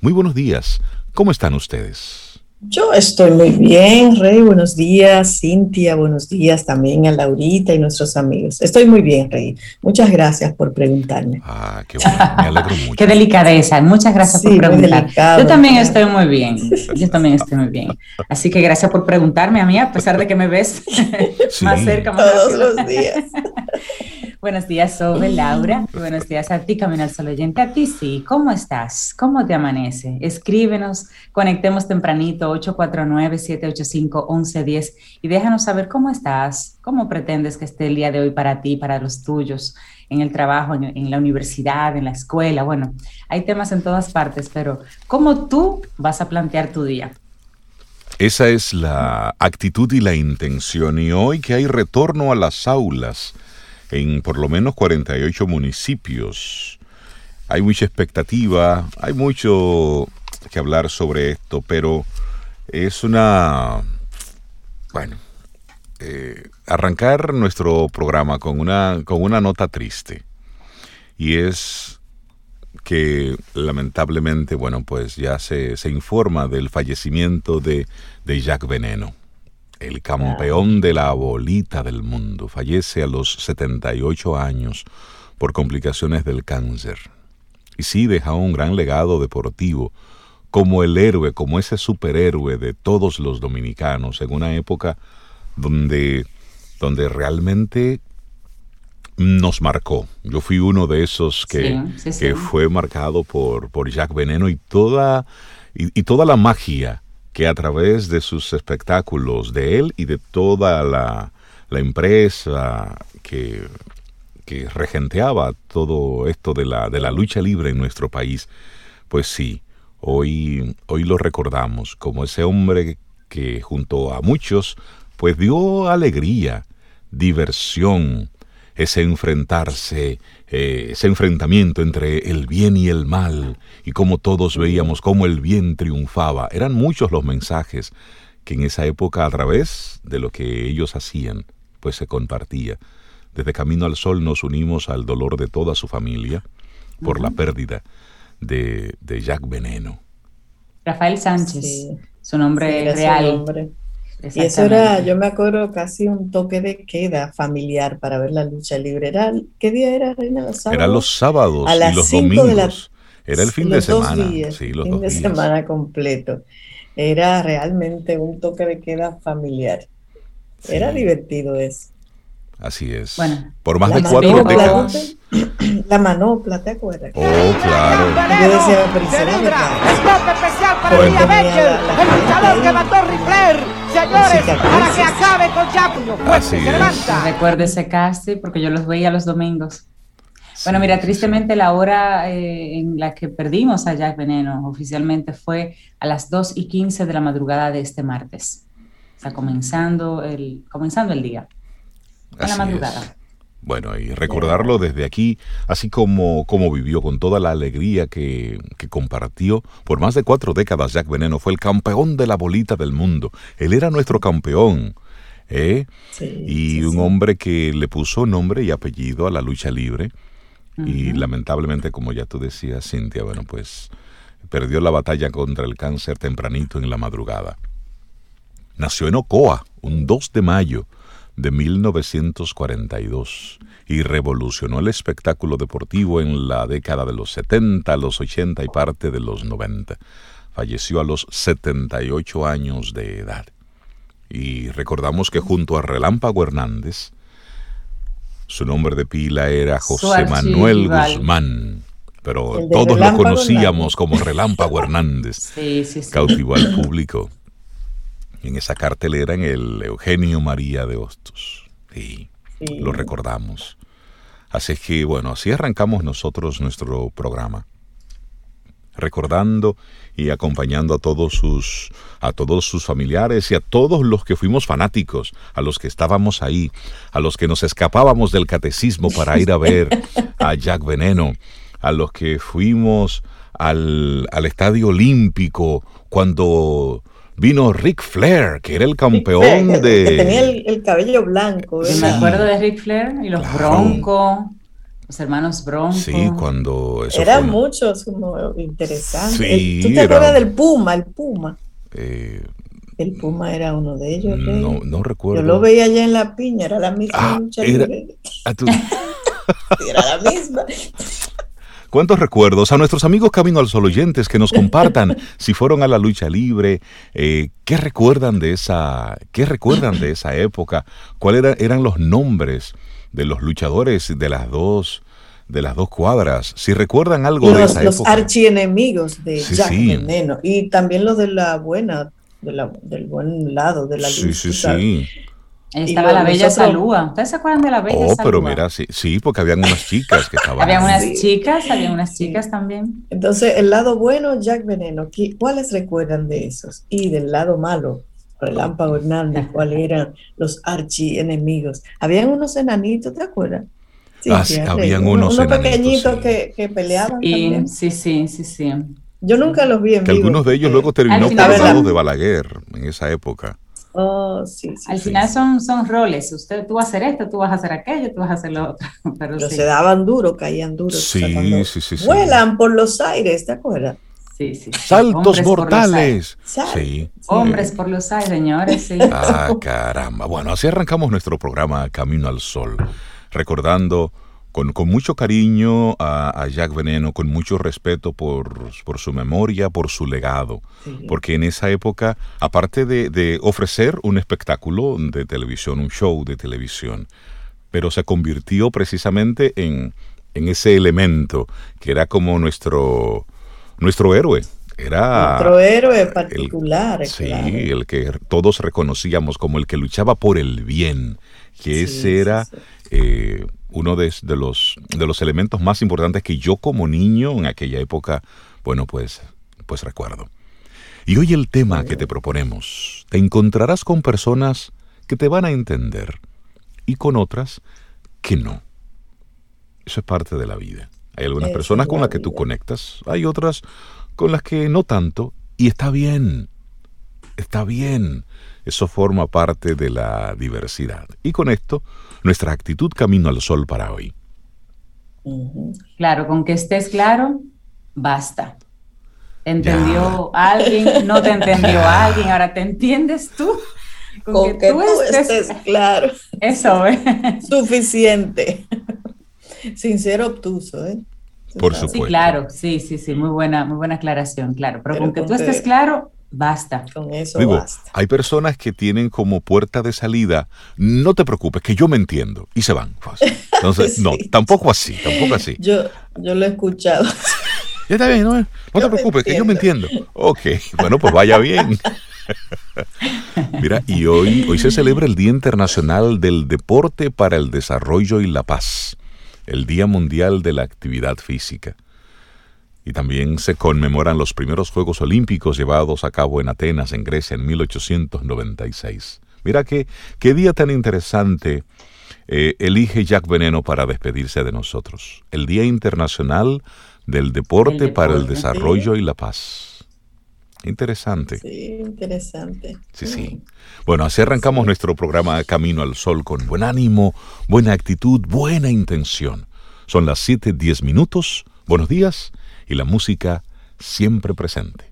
Muy buenos días. ¿Cómo están ustedes? Yo estoy muy bien, Rey. Buenos días, Cintia. Buenos días también a Laurita y nuestros amigos. Estoy muy bien, Rey. Muchas gracias por preguntarme. Ah, qué bueno. Me alegro mucho. qué delicadeza. Muchas gracias por preguntar. Yo también estoy muy bien. Yo también estoy muy bien. Así que gracias por preguntarme a mí, a pesar de que me ves más cerca. Más Todos los días. Buenos días, Sobe, Laura. Buenos días a ti, Camino al Sol Oyente. A ti sí. ¿Cómo estás? ¿Cómo te amanece? Escríbenos, conectemos tempranito, 849-785-1110 y déjanos saber cómo estás, cómo pretendes que esté el día de hoy para ti, para los tuyos, en el trabajo, en, en la universidad, en la escuela. Bueno, hay temas en todas partes, pero ¿cómo tú vas a plantear tu día? Esa es la actitud y la intención. Y hoy que hay retorno a las aulas en por lo menos 48 municipios. Hay mucha expectativa, hay mucho que hablar sobre esto, pero es una... Bueno, eh, arrancar nuestro programa con una, con una nota triste. Y es que lamentablemente, bueno, pues ya se, se informa del fallecimiento de, de Jacques Veneno el campeón de la bolita del mundo, fallece a los 78 años por complicaciones del cáncer. Y sí deja un gran legado deportivo, como el héroe, como ese superhéroe de todos los dominicanos, en una época donde, donde realmente nos marcó. Yo fui uno de esos que, que fue marcado por, por Jacques Veneno y toda, y toda la magia que a través de sus espectáculos, de él y de toda la, empresa que, que, regenteaba todo esto de la, de la lucha libre en nuestro país, pues sí, hoy, hoy lo recordamos como ese hombre que junto a muchos, pues dio alegría, diversión, ese enfrentarse, eh, ese enfrentamiento entre el bien y el mal, y cómo todos veíamos cómo el bien triunfaba. Eran muchos los mensajes que en esa época a través de lo que ellos hacían, pues se compartía. Desde Camino al Sol nos unimos al dolor de toda su familia por la pérdida de, de Jack Veneno. Rafael Sánchez, su nombre real. Y eso era, yo me acuerdo, casi un toque de queda familiar para ver la lucha libre. Era, ¿Qué día era, Reina? Los sábados. Era los sábados y los domingos. era el fin de semana. Días, sí, los fin de semana completo. Era realmente un toque de queda familiar. Era divertido eso. Así es. Bueno, por más de cuatro décadas. La manopla, ¿te acuerdas? Oh, claro. Yo decía, pero especial para bueno. el luchador que mató Rifler Señores, para que acabe con. Fuerte, se levanta. Recuerde ese casting porque yo los veía los domingos. Bueno, mira, tristemente la hora eh, en la que perdimos a Jack Veneno oficialmente fue a las 2 y 15 de la madrugada de este martes. O sea, comenzando el, comenzando el día. En la madrugada. Bueno, y recordarlo desde aquí, así como, como vivió con toda la alegría que, que, compartió. Por más de cuatro décadas, Jack Veneno fue el campeón de la bolita del mundo. Él era nuestro campeón. ¿eh? y un hombre que le puso nombre y apellido a la lucha libre. Y lamentablemente, como ya tú decías, Cintia, bueno, pues perdió la batalla contra el cáncer tempranito en la madrugada. Nació en Ocoa, un 2 de mayo de 1942 y revolucionó el espectáculo deportivo en la década de los 70, los 80 y parte de los 90. Falleció a los 78 años de edad. Y recordamos que junto a Relámpago Hernández, su nombre de pila era José Manuel Guzmán, pero todos lo conocíamos como Relámpago Hernández. Cautivó al público en esa cartelera en el Eugenio María de Hostos. Sí, lo recordamos. Así que bueno, así arrancamos nosotros nuestro programa. Recordando y acompañando a todos sus a todos sus familiares y a todos los que fuimos fanáticos, a los que estábamos ahí, a los que nos escapábamos del catecismo para ir a ver a Jack Veneno, a los que fuimos al, al Estadio Olímpico cuando vino Ric Flair, que era el campeón de... Que tenía el, cabello blanco. me acuerdo de Ric Flair y los Broncos. Los hermanos Bronco. Sí, cuando eso Eran muchos como interesantes. Sí, ¿Tú te era- acuerdas del Puma? El Puma. eh, El Puma era uno de ellos. No, no recuerdo. Yo lo veía allá en la piña, era la misma Ah, lucha era- libre. Tú- Era la misma. ¿Cuántos recuerdos? A nuestros amigos Camino al Sol oyentes que nos compartan si fueron a la lucha libre, eh, qué recuerdan de esa, qué recuerdan de esa época, cuáles era- eran los nombres de los luchadores de las dos, de las dos cuadras, si recuerdan algo de Los, esa los época. archienemigos de Sí, Jack sí. Veneno. Y también los de la buena, de la- del buen lado de la luz. Sí, sí, sí. Estaba la Bella nosotros- Salúa. ¿Ustedes se acuerdan de la Bella Oh, Salúa? pero mira, sí, sí, porque habían unas chicas que estaban. Había unas Sí. chicas, había unas Sí. chicas también. Entonces, el lado bueno, Jack Veneno. ¿qué- ¿Cuáles recuerdan de esos? Y del lado malo, Relámpago Hernández, ¿cuáles eran los archienemigos? Habían unos enanitos, ¿te acuerdas? Ah, sí, sí, Rey, habían uno- unos unos enanitos, pequeñitos sí. que, que peleaban Y también. sí, sí, sí, sí. Yo nunca los vi en Que vivo. algunos de ellos luego terminó por los de Balaguer en esa época. Oh, sí, sí, Al sí, final sí. son, son roles. Usted, tú vas a hacer esto, tú vas a hacer aquello, tú vas a hacer lo otro. Pero Pero sí, se daban duro, caían duros. o sea, Sí, sí, sí, sí. Vuelan por los aires, ¿te acuerdas? sí, sí, sí. Saltos mortales. Sí. Hombres por los aires, señores, sí. Ah, caramba. Bueno, así arrancamos nuestro programa Camino al Sol, recordando con, con mucho cariño a, a Jack Veneno, con mucho respeto por, por su memoria, por su legado. Sí. Porque en esa época, aparte de, de ofrecer un espectáculo de televisión, un show de televisión, pero se convirtió precisamente en, en ese elemento que era como nuestro, nuestro héroe. Era Otro héroe particular. Sí, claro. el que todos reconocíamos como el que luchaba por el bien, que Sí, ese sí, era sí. eh, uno de, de los, de los elementos más importantes que yo como niño en aquella época, bueno, pues, pues recuerdo. Y hoy el tema que te proponemos, te encontrarás con personas que te van a entender y con otras que no. Eso es parte de la vida. Hay algunas personas con la las que tú conectas, hay otras con las que no tanto, y está bien, está bien. Eso forma parte de la diversidad. Y con esto, nuestra actitud camino al sol para hoy. Claro, con que estés claro, basta. ¿Te entendió alguien? ¿No te entendió Ya. alguien? Ahora, ¿te entiendes tú? Con que tú estés claro, Eso, ¿eh? suficiente. Sin ser obtuso, ¿eh? Por sabes. Sí, supuesto. claro, sí, sí, sí, muy buena, muy buena aclaración, claro. Pero, Pero con que tú estés claro, basta. Con eso Digo, basta. hay personas que tienen como puerta de salida, no te preocupes, que yo me entiendo, y se van. Entonces, no, tampoco así, tampoco así. Yo, yo lo he escuchado. Ya está bien, no, no te preocupes, que yo me entiendo. Ok, bueno, pues vaya bien. Mira, y hoy, hoy se celebra el Día Internacional del Deporte para el Desarrollo y la Paz, el Día Mundial de la Actividad Física. Y también se conmemoran los primeros Juegos Olímpicos llevados a cabo en Atenas, en Grecia, en 1896. Mira qué, qué día tan interesante eh, elige Jack Veneno para despedirse de nosotros. El Día Internacional del Deporte, para el Desarrollo y la Paz. Interesante. Sí, interesante. Sí, sí. Bueno, así arrancamos nuestro programa Camino al Sol con buen ánimo, buena actitud, buena intención. Son las 7:10 minutos. Buenos días y la música siempre presente.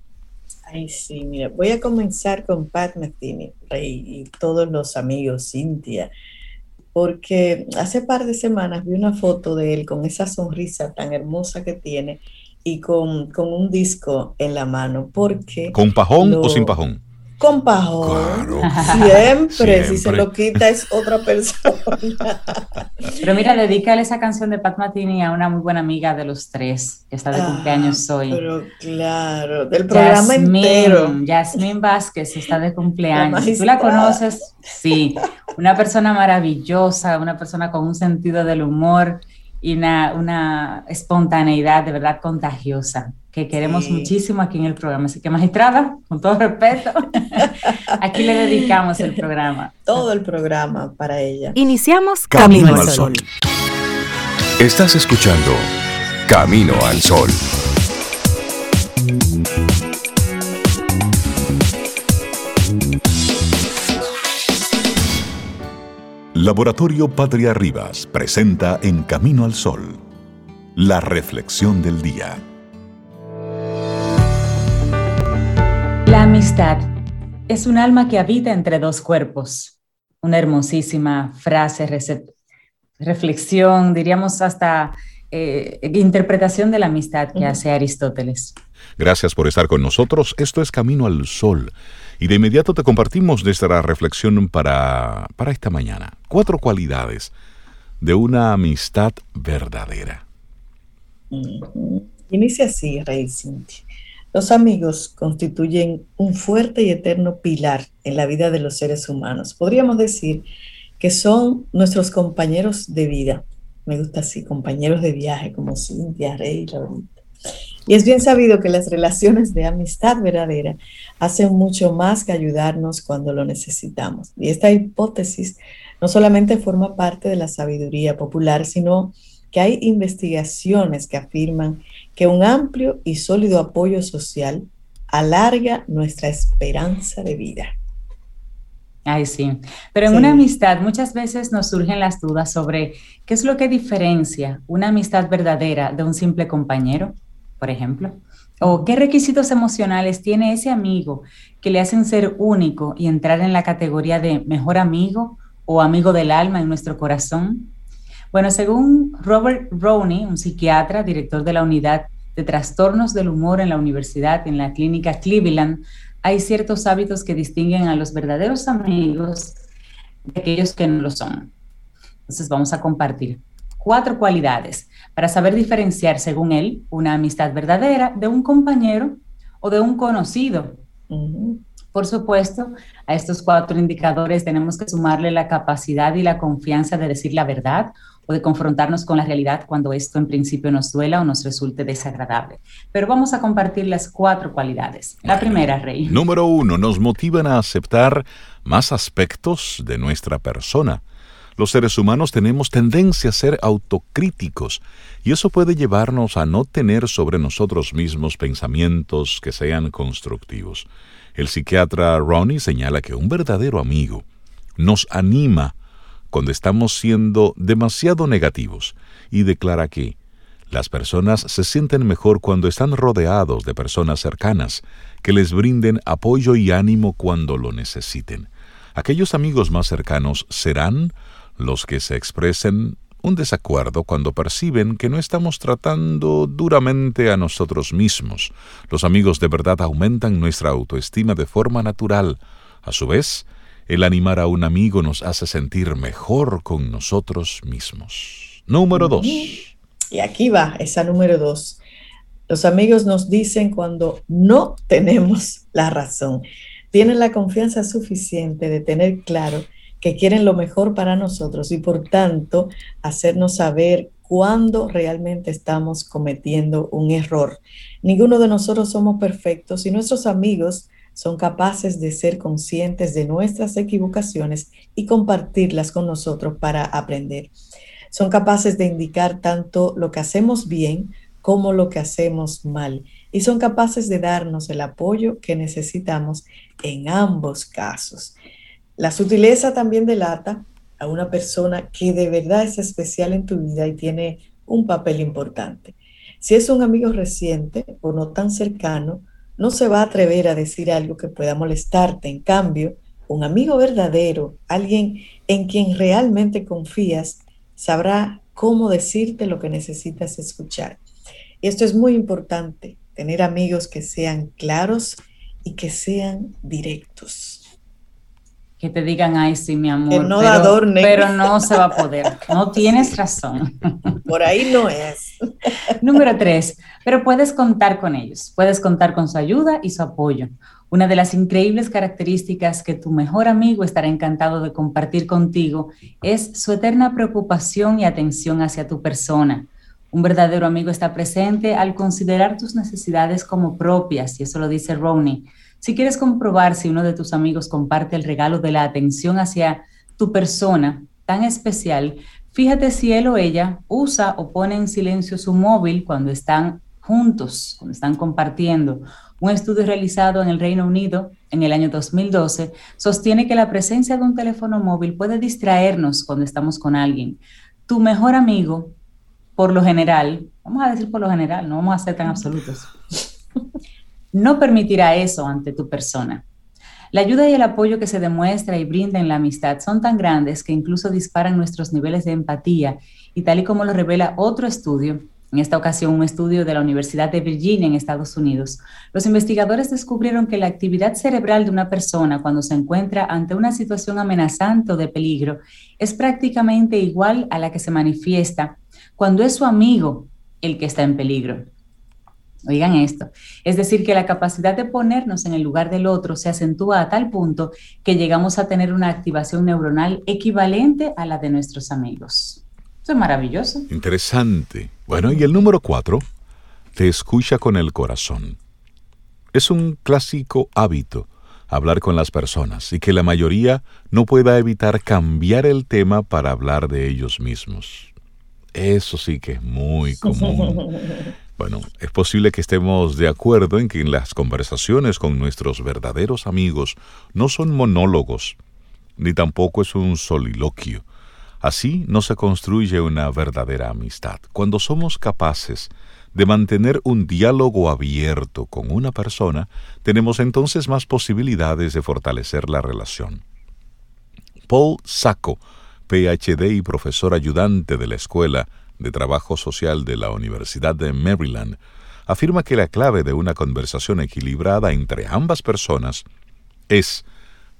Ay, sí, mira, voy a comenzar con Pat Metheny y todos los amigos, Cintia, porque hace par de semanas vi una foto de él con esa sonrisa tan hermosa que tiene y con, con un disco en la mano, porque ¿Con pajón o sin pajón? Con pajón, Claro. siempre, si se lo quita es otra persona. Pero mira, dedícale esa canción de Pat Matini a una muy buena amiga de los tres, que está de Ah, cumpleaños hoy. Pero claro, del programa Yasmín, entero. Yasmín Vázquez está de cumpleaños. La tú la conoces, sí, una persona maravillosa, una persona con un sentido del humor y una, una espontaneidad de verdad contagiosa que queremos Sí. muchísimo aquí en el programa. Así que, magistrada, con todo respeto, aquí le dedicamos el programa. Todo el programa para ella. Iniciamos Camino Camino, al al Sol. Estás escuchando Camino al Sol. Laboratorio Patria Rivas presenta En Camino al Sol La reflexión del día. Amistad es un alma que habita entre dos cuerpos. Una hermosísima frase, reflexión, diríamos hasta eh, interpretación de la amistad que hace Aristóteles. Gracias por estar con nosotros. Esto es Camino al Sol. Y de inmediato te compartimos nuestra reflexión para, para esta mañana. Cuatro cualidades de una amistad verdadera. Inicia así, Rey Cintia. Los amigos constituyen un fuerte y eterno pilar en la vida de los seres humanos. Podríamos decir que son nuestros compañeros de vida. Me gusta así, compañeros de viaje como Cintia, Rey, Laurita. Y es bien sabido que las relaciones de amistad verdadera hacen mucho más que ayudarnos cuando lo necesitamos. Y esta hipótesis no solamente forma parte de la sabiduría popular, sino que hay investigaciones que afirman que un amplio y sólido apoyo social alarga nuestra esperanza de vida. Ay, sí. Pero en una amistad muchas veces nos surgen las dudas sobre qué es lo que diferencia una amistad verdadera de un simple compañero, por ejemplo. O qué requisitos emocionales tiene ese amigo que le hacen ser único y entrar en la categoría de mejor amigo o amigo del alma en nuestro corazón. Bueno, según Robert Rowney, un psiquiatra, director de la unidad de trastornos del humor en la universidad, en la clínica Cleveland, hay ciertos hábitos que distinguen a los verdaderos amigos de aquellos que no lo son. Entonces vamos a compartir cuatro cualidades para saber diferenciar, según él, una amistad verdadera de un compañero o de un conocido. Por supuesto, a estos cuatro indicadores tenemos que sumarle la capacidad y la confianza de decir la verdad o de confrontarnos con la realidad cuando esto en principio nos duela o nos resulte desagradable. Pero vamos a compartir las cuatro cualidades. La primera, Rey. Número uno, nos motivan a aceptar más aspectos de nuestra persona. Los seres humanos tenemos tendencia a ser autocríticos y eso puede llevarnos a no tener sobre nosotros mismos pensamientos que sean constructivos. El psiquiatra Ronnie señala que un verdadero amigo nos anima cuando estamos siendo demasiado negativos y declara que las personas se sienten mejor cuando están rodeados de personas cercanas que les brinden apoyo y ánimo cuando lo necesiten. Aquellos amigos más cercanos serán los que se expresen un desacuerdo cuando perciben que no estamos tratando duramente a nosotros mismos. Los amigos de verdad aumentan nuestra autoestima de forma natural. A su vez, el animar a un amigo nos hace sentir mejor con nosotros mismos. Número dos. Y aquí va esa número dos. Los amigos nos dicen cuando no tenemos la razón. Tienen la confianza suficiente de tener claro que quieren lo mejor para nosotros y por tanto hacernos saber cuándo realmente estamos cometiendo un error. Ninguno de nosotros somos perfectos y nuestros amigos son capaces de ser conscientes de nuestras equivocaciones y compartirlas con nosotros para aprender. Son capaces de indicar tanto lo que hacemos bien como lo que hacemos mal y son capaces de darnos el apoyo que necesitamos en ambos casos. La sutileza también delata a una persona que de verdad es especial en tu vida y tiene un papel importante. Si es un amigo reciente o no tan cercano, no se va a atrever a decir algo que pueda molestarte. En cambio, un amigo verdadero, alguien en quien realmente confías, sabrá cómo decirte lo que necesitas escuchar. Y esto es muy importante, tener amigos que sean claros y que sean directos que te digan, ay, sí, mi amor. no pero, pero no se va a poder. No tienes razón. Por ahí no es. Número tres, pero puedes contar con ellos. Puedes contar con su ayuda y su apoyo. Una de las increíbles características que tu mejor amigo estará encantado de compartir contigo es su eterna preocupación y atención hacia tu persona. Un verdadero amigo está presente al considerar tus necesidades como propias, y eso lo dice Ronnie si quieres comprobar si uno de tus amigos comparte el regalo de la atención hacia tu persona tan especial, fíjate si él o ella usa o pone en silencio su móvil cuando están juntos, cuando están compartiendo. Un estudio realizado en el Reino Unido en el año 2012 sostiene que la presencia de un teléfono móvil puede distraernos cuando estamos con alguien. Tu mejor amigo por lo general, vamos a decir por lo general, no vamos a ser tan absolutos, no permitirá eso ante tu persona. La ayuda y el apoyo que se demuestra y brinda en la amistad son tan grandes que incluso disparan nuestros niveles de empatía y tal y como lo revela otro estudio, en esta ocasión un estudio de la Universidad de Virginia en Estados Unidos, los investigadores descubrieron que la actividad cerebral de una persona cuando se encuentra ante una situación amenazante o de peligro es prácticamente igual a la que se manifiesta cuando es su amigo el que está en peligro. Oigan esto, es decir, que la capacidad de ponernos en el lugar del otro se acentúa a tal punto que llegamos a tener una activación neuronal equivalente a la de nuestros amigos. Eso es maravilloso. Interesante. Bueno, y el número cuatro, te escucha con el corazón. Es un clásico hábito hablar con las personas y que la mayoría no pueda evitar cambiar el tema para hablar de ellos mismos. Eso sí que es muy común. Bueno, es posible que estemos de acuerdo en que las conversaciones con nuestros verdaderos amigos no son monólogos, ni tampoco es un soliloquio. Así no se construye una verdadera amistad. Cuando somos capaces de mantener un diálogo abierto con una persona, tenemos entonces más posibilidades de fortalecer la relación. Paul Sacco, PhD y profesor ayudante de la Escuela de Trabajo Social de la Universidad de Maryland, afirma que la clave de una conversación equilibrada entre ambas personas es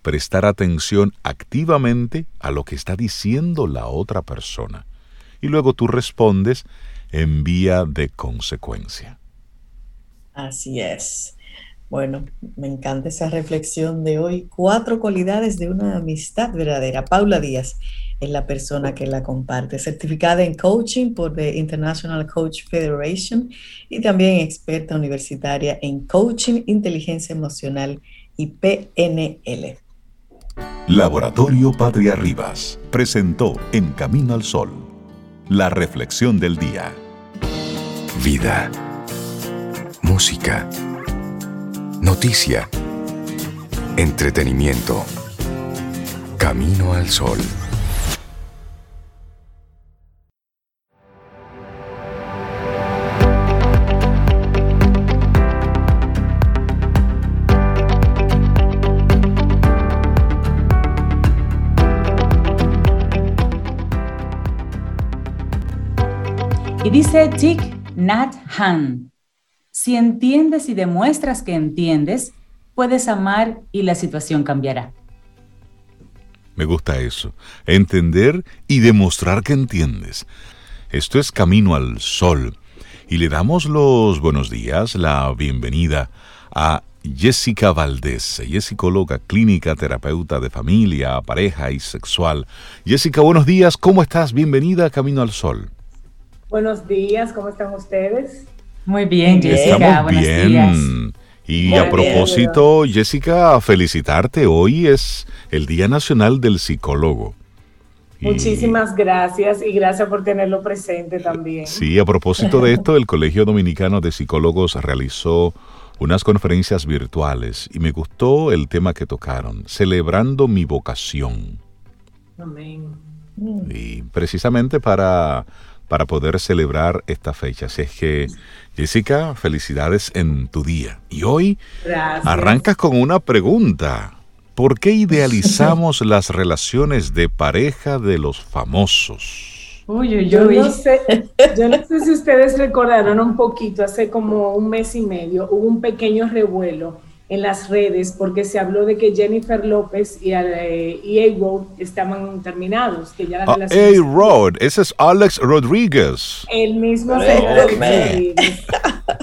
prestar atención activamente a lo que está diciendo la otra persona y luego tú respondes en vía de consecuencia. Así es. Bueno, me encanta esa reflexión de hoy. Cuatro cualidades de una amistad verdadera. Paula Díaz es la persona que la comparte, certificada en coaching por the International Coach Federation y también experta universitaria en coaching, inteligencia emocional y PNL. Laboratorio Patria Rivas presentó En Camino al Sol, la reflexión del día. Vida, música, noticia, entretenimiento, Camino al Sol. Y dice Thich Nhat Han, si entiendes y demuestras que entiendes, puedes amar y la situación cambiará. Me gusta eso, entender y demostrar que entiendes. Esto es Camino al Sol. Y le damos los buenos días, la bienvenida a Jessica Valdés. Ella es psicóloga clínica, terapeuta de familia, pareja y sexual. Jessica, buenos días, ¿cómo estás? Bienvenida a Camino al Sol. Buenos días, ¿cómo están ustedes? Muy bien, Jessica. Estamos buenos bien. días. Y Muy a bien. propósito, Jessica, felicitarte. Hoy es el Día Nacional del Psicólogo. Y- Muchísimas gracias y gracias por tenerlo presente también. Sí, a propósito de esto, el Colegio Dominicano de Psicólogos realizó unas conferencias virtuales y me gustó el tema que tocaron, celebrando mi vocación. Amén. Y precisamente para, para poder celebrar esta fecha. Así es que, Jessica, felicidades en tu día. Y hoy Gracias. arrancas con una pregunta. ¿Por qué idealizamos las relaciones de pareja de los famosos? Uy, uy, Yo uy. no sé, yo no sé si ustedes recordaron un poquito, hace como un mes y medio hubo un pequeño revuelo en las redes porque se habló de que Jennifer López y, eh, y A-Road estaban terminados, que ya la Ah, Rod, ese es Alex Rodríguez. El mismo. Rodríguez.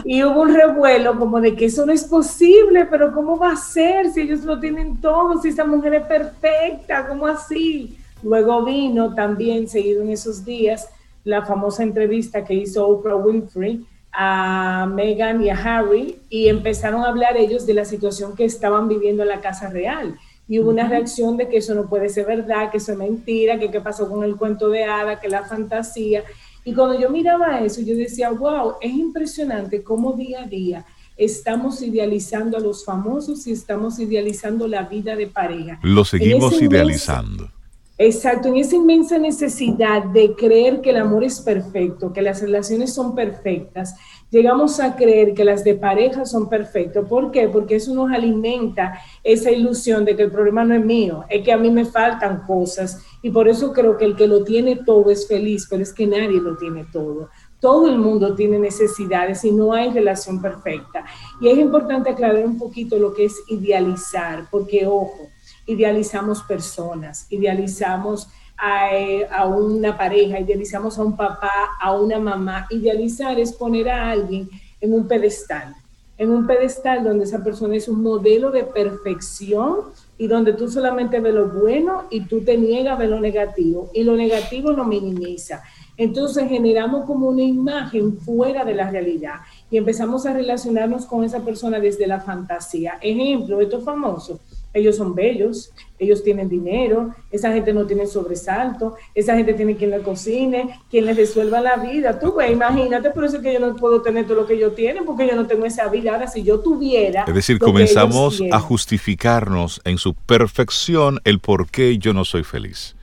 Y hubo un revuelo como de que eso no es posible, pero ¿cómo va a ser si ellos lo tienen todo, si esa mujer es perfecta, ¿cómo así? Luego vino también, seguido en esos días, la famosa entrevista que hizo Oprah Winfrey a Meghan y a Harry y empezaron a hablar ellos de la situación que estaban viviendo en la Casa Real. Y hubo una reacción de que eso no puede ser verdad, que eso es mentira, que qué pasó con el cuento de hada, que la fantasía. Y cuando yo miraba eso, yo decía, wow, es impresionante cómo día a día estamos idealizando a los famosos y estamos idealizando la vida de pareja. Lo seguimos idealizando. Exacto, en esa inmensa necesidad de creer que el amor es perfecto, que las relaciones son perfectas, llegamos a creer que las de pareja son perfectas. ¿Por qué? Porque eso nos alimenta esa ilusión de que el problema no es mío, es que a mí me faltan cosas y por eso creo que el que lo tiene todo es feliz, pero es que nadie lo tiene todo. Todo el mundo tiene necesidades y no hay relación perfecta. Y es importante aclarar un poquito lo que es idealizar, porque ojo, idealizamos personas, idealizamos eh, a, una pareja, idealizamos a un papá, a una mamá. Idealizar es poner a alguien en un pedestal, en un pedestal donde esa persona es un modelo de perfección y donde tú solamente ves lo bueno y tú te niegas a ver lo negativo y lo negativo lo minimiza. Entonces generamos como una imagen fuera de la realidad y empezamos a relacionarnos con esa persona desde la fantasía. Ejemplo, esto famoso ellos son bellos, ellos tienen dinero, esa gente no tiene sobresalto, esa gente tiene quien le cocine, quien les resuelva la vida. Tú, güey, imagínate, por eso es que yo no puedo tener todo lo que ellos tienen, porque yo no tengo esa vida. Ahora, si yo tuviera... Es decir, comenzamos a justificarnos en su perfección el por qué yo no soy feliz.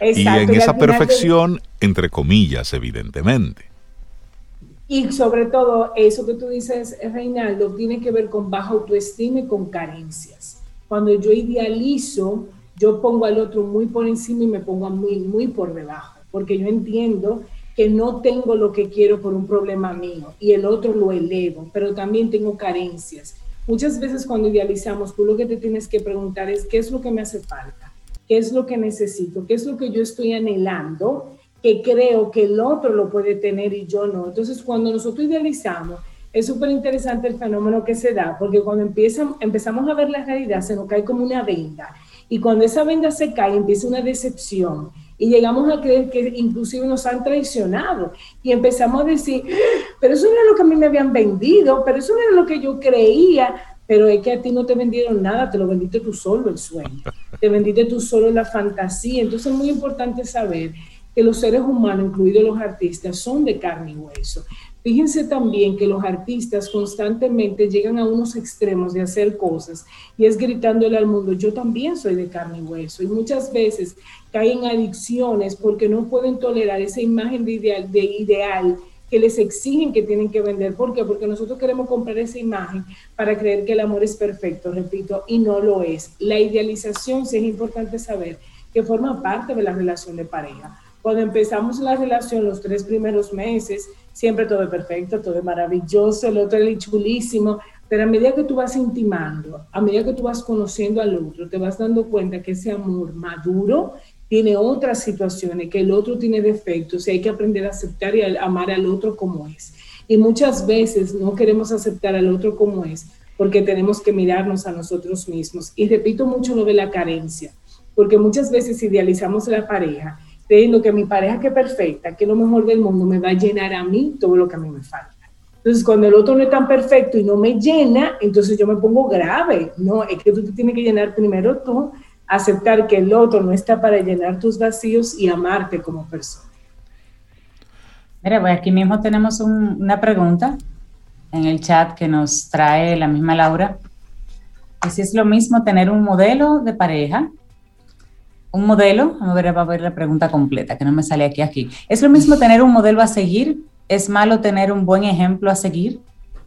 y en esa perfección, entre comillas, evidentemente. Y sobre todo, eso que tú dices, Reinaldo, tiene que ver con baja autoestima y con carencias cuando yo idealizo, yo pongo al otro muy por encima y me pongo muy, muy por debajo, porque yo entiendo que no tengo lo que quiero por un problema mío y el otro lo elevo, pero también tengo carencias. Muchas veces cuando idealizamos, tú lo que te tienes que preguntar es qué es lo que me hace falta, qué es lo que necesito, qué es lo que yo estoy anhelando, que creo que el otro lo puede tener y yo no. Entonces, cuando nosotros idealizamos, es súper interesante el fenómeno que se da, porque cuando empezamos a ver la realidad, se nos cae como una venda. Y cuando esa venda se cae, empieza una decepción. Y llegamos a creer que inclusive nos han traicionado. Y empezamos a decir, pero eso no era lo que a mí me habían vendido, pero eso no era lo que yo creía. Pero es que a ti no te vendieron nada, te lo vendiste tú solo el sueño. Te vendiste tú solo la fantasía. Entonces es muy importante saber que los seres humanos, incluidos los artistas, son de carne y hueso. Fíjense también que los artistas constantemente llegan a unos extremos de hacer cosas y es gritándole al mundo, yo también soy de carne y hueso. Y muchas veces caen adicciones porque no pueden tolerar esa imagen de ideal, de ideal que les exigen que tienen que vender. ¿Por qué? Porque nosotros queremos comprar esa imagen para creer que el amor es perfecto, repito, y no lo es. La idealización, sí es importante saber que forma parte de la relación de pareja. Cuando empezamos la relación los tres primeros meses, siempre todo es perfecto, todo es maravilloso, el otro es chulísimo, pero a medida que tú vas intimando, a medida que tú vas conociendo al otro, te vas dando cuenta que ese amor maduro tiene otras situaciones, que el otro tiene defectos y hay que aprender a aceptar y a amar al otro como es. Y muchas veces no queremos aceptar al otro como es porque tenemos que mirarnos a nosotros mismos. Y repito mucho lo de la carencia, porque muchas veces idealizamos la pareja creyendo que mi pareja que perfecta, que lo mejor del mundo, me va a llenar a mí todo lo que a mí me falta. Entonces, cuando el otro no es tan perfecto y no me llena, entonces yo me pongo grave. No, es que tú te tienes que llenar primero tú, aceptar que el otro no está para llenar tus vacíos y amarte como persona. Mira, pues aquí mismo tenemos una pregunta en el chat que nos trae la misma Laura. Que si es lo mismo tener un modelo de pareja un modelo, a ver, a ver la pregunta completa, que no me sale aquí, aquí. ¿Es lo mismo tener un modelo a seguir? ¿Es malo tener un buen ejemplo a seguir?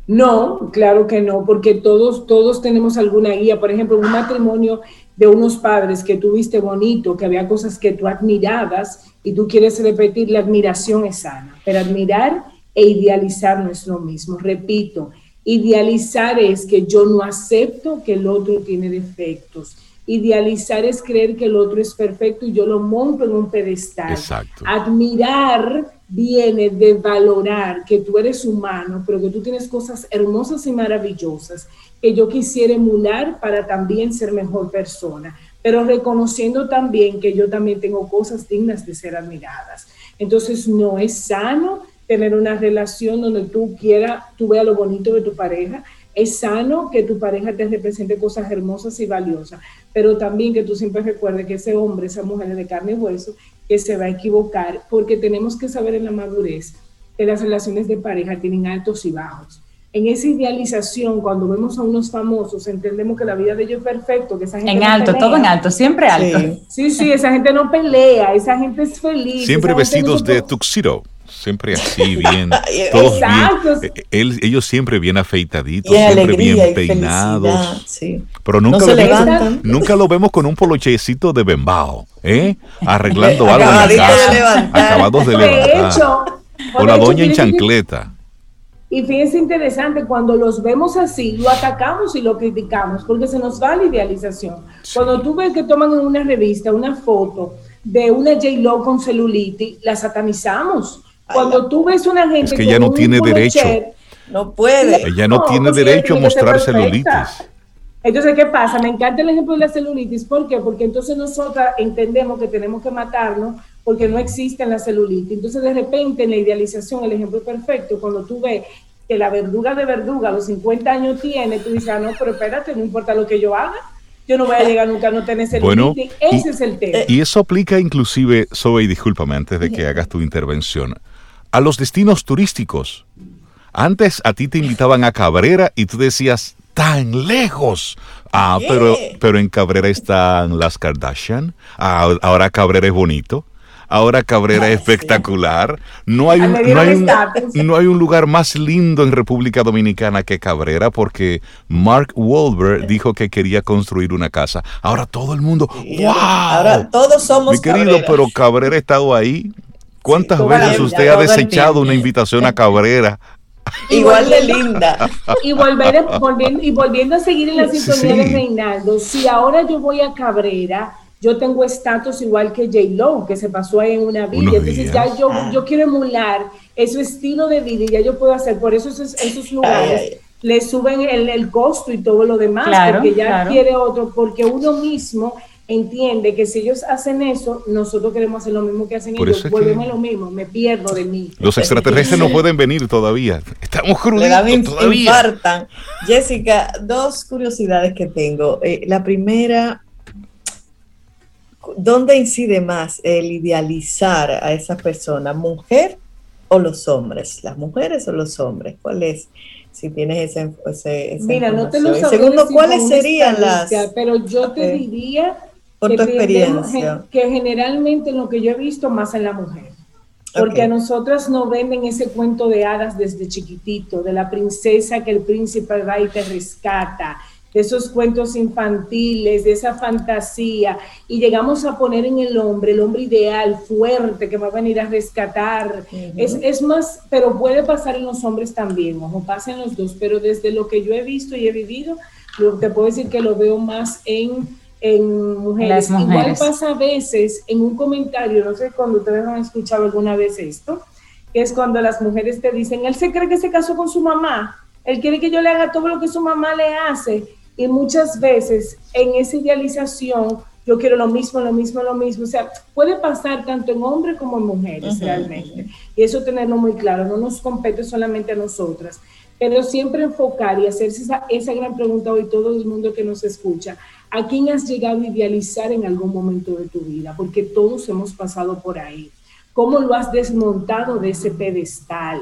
No, claro que no, porque todos, todos tenemos alguna guía. Por ejemplo, un matrimonio de unos padres que tuviste bonito, que había cosas que tú admirabas y tú quieres repetir, la admiración es sana, pero admirar e idealizar no es lo mismo. Repito, idealizar es que yo no acepto que el otro tiene defectos Idealizar es creer que el otro es perfecto y yo lo monto en un pedestal. Exacto. Admirar viene de valorar que tú eres humano, pero que tú tienes cosas hermosas y maravillosas que yo quisiera emular para también ser mejor persona, pero reconociendo también que yo también tengo cosas dignas de ser admiradas. Entonces no es sano tener una relación donde tú quieras, tú veas lo bonito de tu pareja, es sano que tu pareja te represente cosas hermosas y valiosas, pero también que tú siempre recuerdes que ese hombre, esa mujer es de carne y hueso, que se va a equivocar, porque tenemos que saber en la madurez que las relaciones de pareja tienen altos y bajos. en esa idealización, cuando vemos a unos famosos, entendemos que la vida de ellos es perfecto, que esa gente En alto, todo en alto, siempre alto. Sí. sí, esa gente no pelea, esa gente es feliz. Siempre vestidos de tuxedo siempre así, bien, todos bien, eh, ellos siempre bien afeitaditos, siempre bien peinados, pero nunca, lo vemos, nunca lo vemos con un polochecito de bembao, ¿eh? arreglando algo en la casa, acabados de levantar, o la doña en chancleta. Y fíjense interesante, cuando los vemos así, lo atacamos y lo criticamos, porque se nos va la idealización. Cuando tú ves que toman en una revista una foto de una J-Lo con celulitis, la satanizamos. Cuando tú ves una gente... Es que ella no tiene derecho. no puede. Ella no, tiene derecho a mostrar celulitis. Entonces, ¿qué pasa? Me encanta el ejemplo de la celulitis. ¿Por qué? Porque entonces nosotras entendemos que tenemos que matarnos porque no existe la celulitis. Entonces, de repente, en la idealización, el ejemplo perfecto, cuando tú ves que la verduga de verduga a los 50 años tiene, tú dices, ah, no, pero espérate, no importa lo que yo haga, yo no voy a llegar nunca a no tener celulitis. Bueno, Ese es el tema. Y eso aplica inclusive, Zoe, discúlpame antes de que hagas tu intervención a los destinos turísticos. Antes a ti te invitaban a Cabrera y tú decías, tan lejos. Ah, pero, pero en Cabrera están las Kardashian. Ah, ahora Cabrera es bonito. Ahora Cabrera es espectacular. No hay, un, no, hay un, no hay un lugar más lindo en República Dominicana que Cabrera porque Mark Wahlberg dijo que quería construir una casa. Ahora todo el mundo, ¡wow! Ahora todos somos Mi querido, pero Cabrera ha estado ahí ¿Cuántas veces usted ha desechado una invitación a Cabrera? Igual de linda. Y, volviendo, y volviendo a seguir en la sintonía de Reinaldo, si ahora yo voy a Cabrera, yo tengo estatus igual que J. Lo, que se pasó ahí en una vida. Entonces ya yo, yo quiero emular ese estilo de vida y ya yo puedo hacer. Por eso esos, esos lugares le suben el, el, costo y todo lo demás, porque ya quiere otro, porque uno mismo entiende que si ellos hacen eso, nosotros queremos hacer lo mismo que hacen ellos. Volvemos lo mismo, me pierdo de mí. Los extraterrestres no pueden venir todavía. Estamos cruditos todavía. Jessica, dos curiosidades que tengo. Eh, la primera, ¿dónde incide más el idealizar a esa persona, mujer o los hombres? ¿Las mujeres o los hombres? ¿Cuál es? si tienes ese, ese Mira, no te lo Segundo, ¿cuáles serían las? Pero yo te diría por tu experiencia. Que generalmente lo que yo he visto más en la mujer. Porque a nosotras nos venden ese cuento de hadas desde chiquitito, de la princesa que el príncipe va y te rescata, de esos cuentos infantiles, de esa fantasía, y llegamos a poner en el hombre, el hombre ideal, fuerte, que va a venir a rescatar. es, es, más, pero puede pasar en los hombres también, ojo, pasa en los dos, pero desde lo que yo he visto y he vivido, lo, te puedo decir que lo veo más en en mujeres. Igual pasa a veces en un comentario, no sé cuando ustedes han escuchado alguna vez esto, que es cuando las mujeres te dicen, él se cree que se casó con su mamá, él quiere que yo le haga todo lo que su mamá le hace. Y muchas veces en esa idealización yo quiero lo mismo, lo mismo, lo mismo. O sea, puede pasar tanto en hombres como en mujeres realmente. Y eso tenerlo muy claro, no nos compete solamente a nosotras pero siempre enfocar y hacerse esa, esa, gran pregunta hoy todo el mundo que nos escucha, ¿a quién has llegado a idealizar en algún momento de tu vida? Porque todos hemos pasado por ahí. ¿Cómo lo has desmontado de ese pedestal?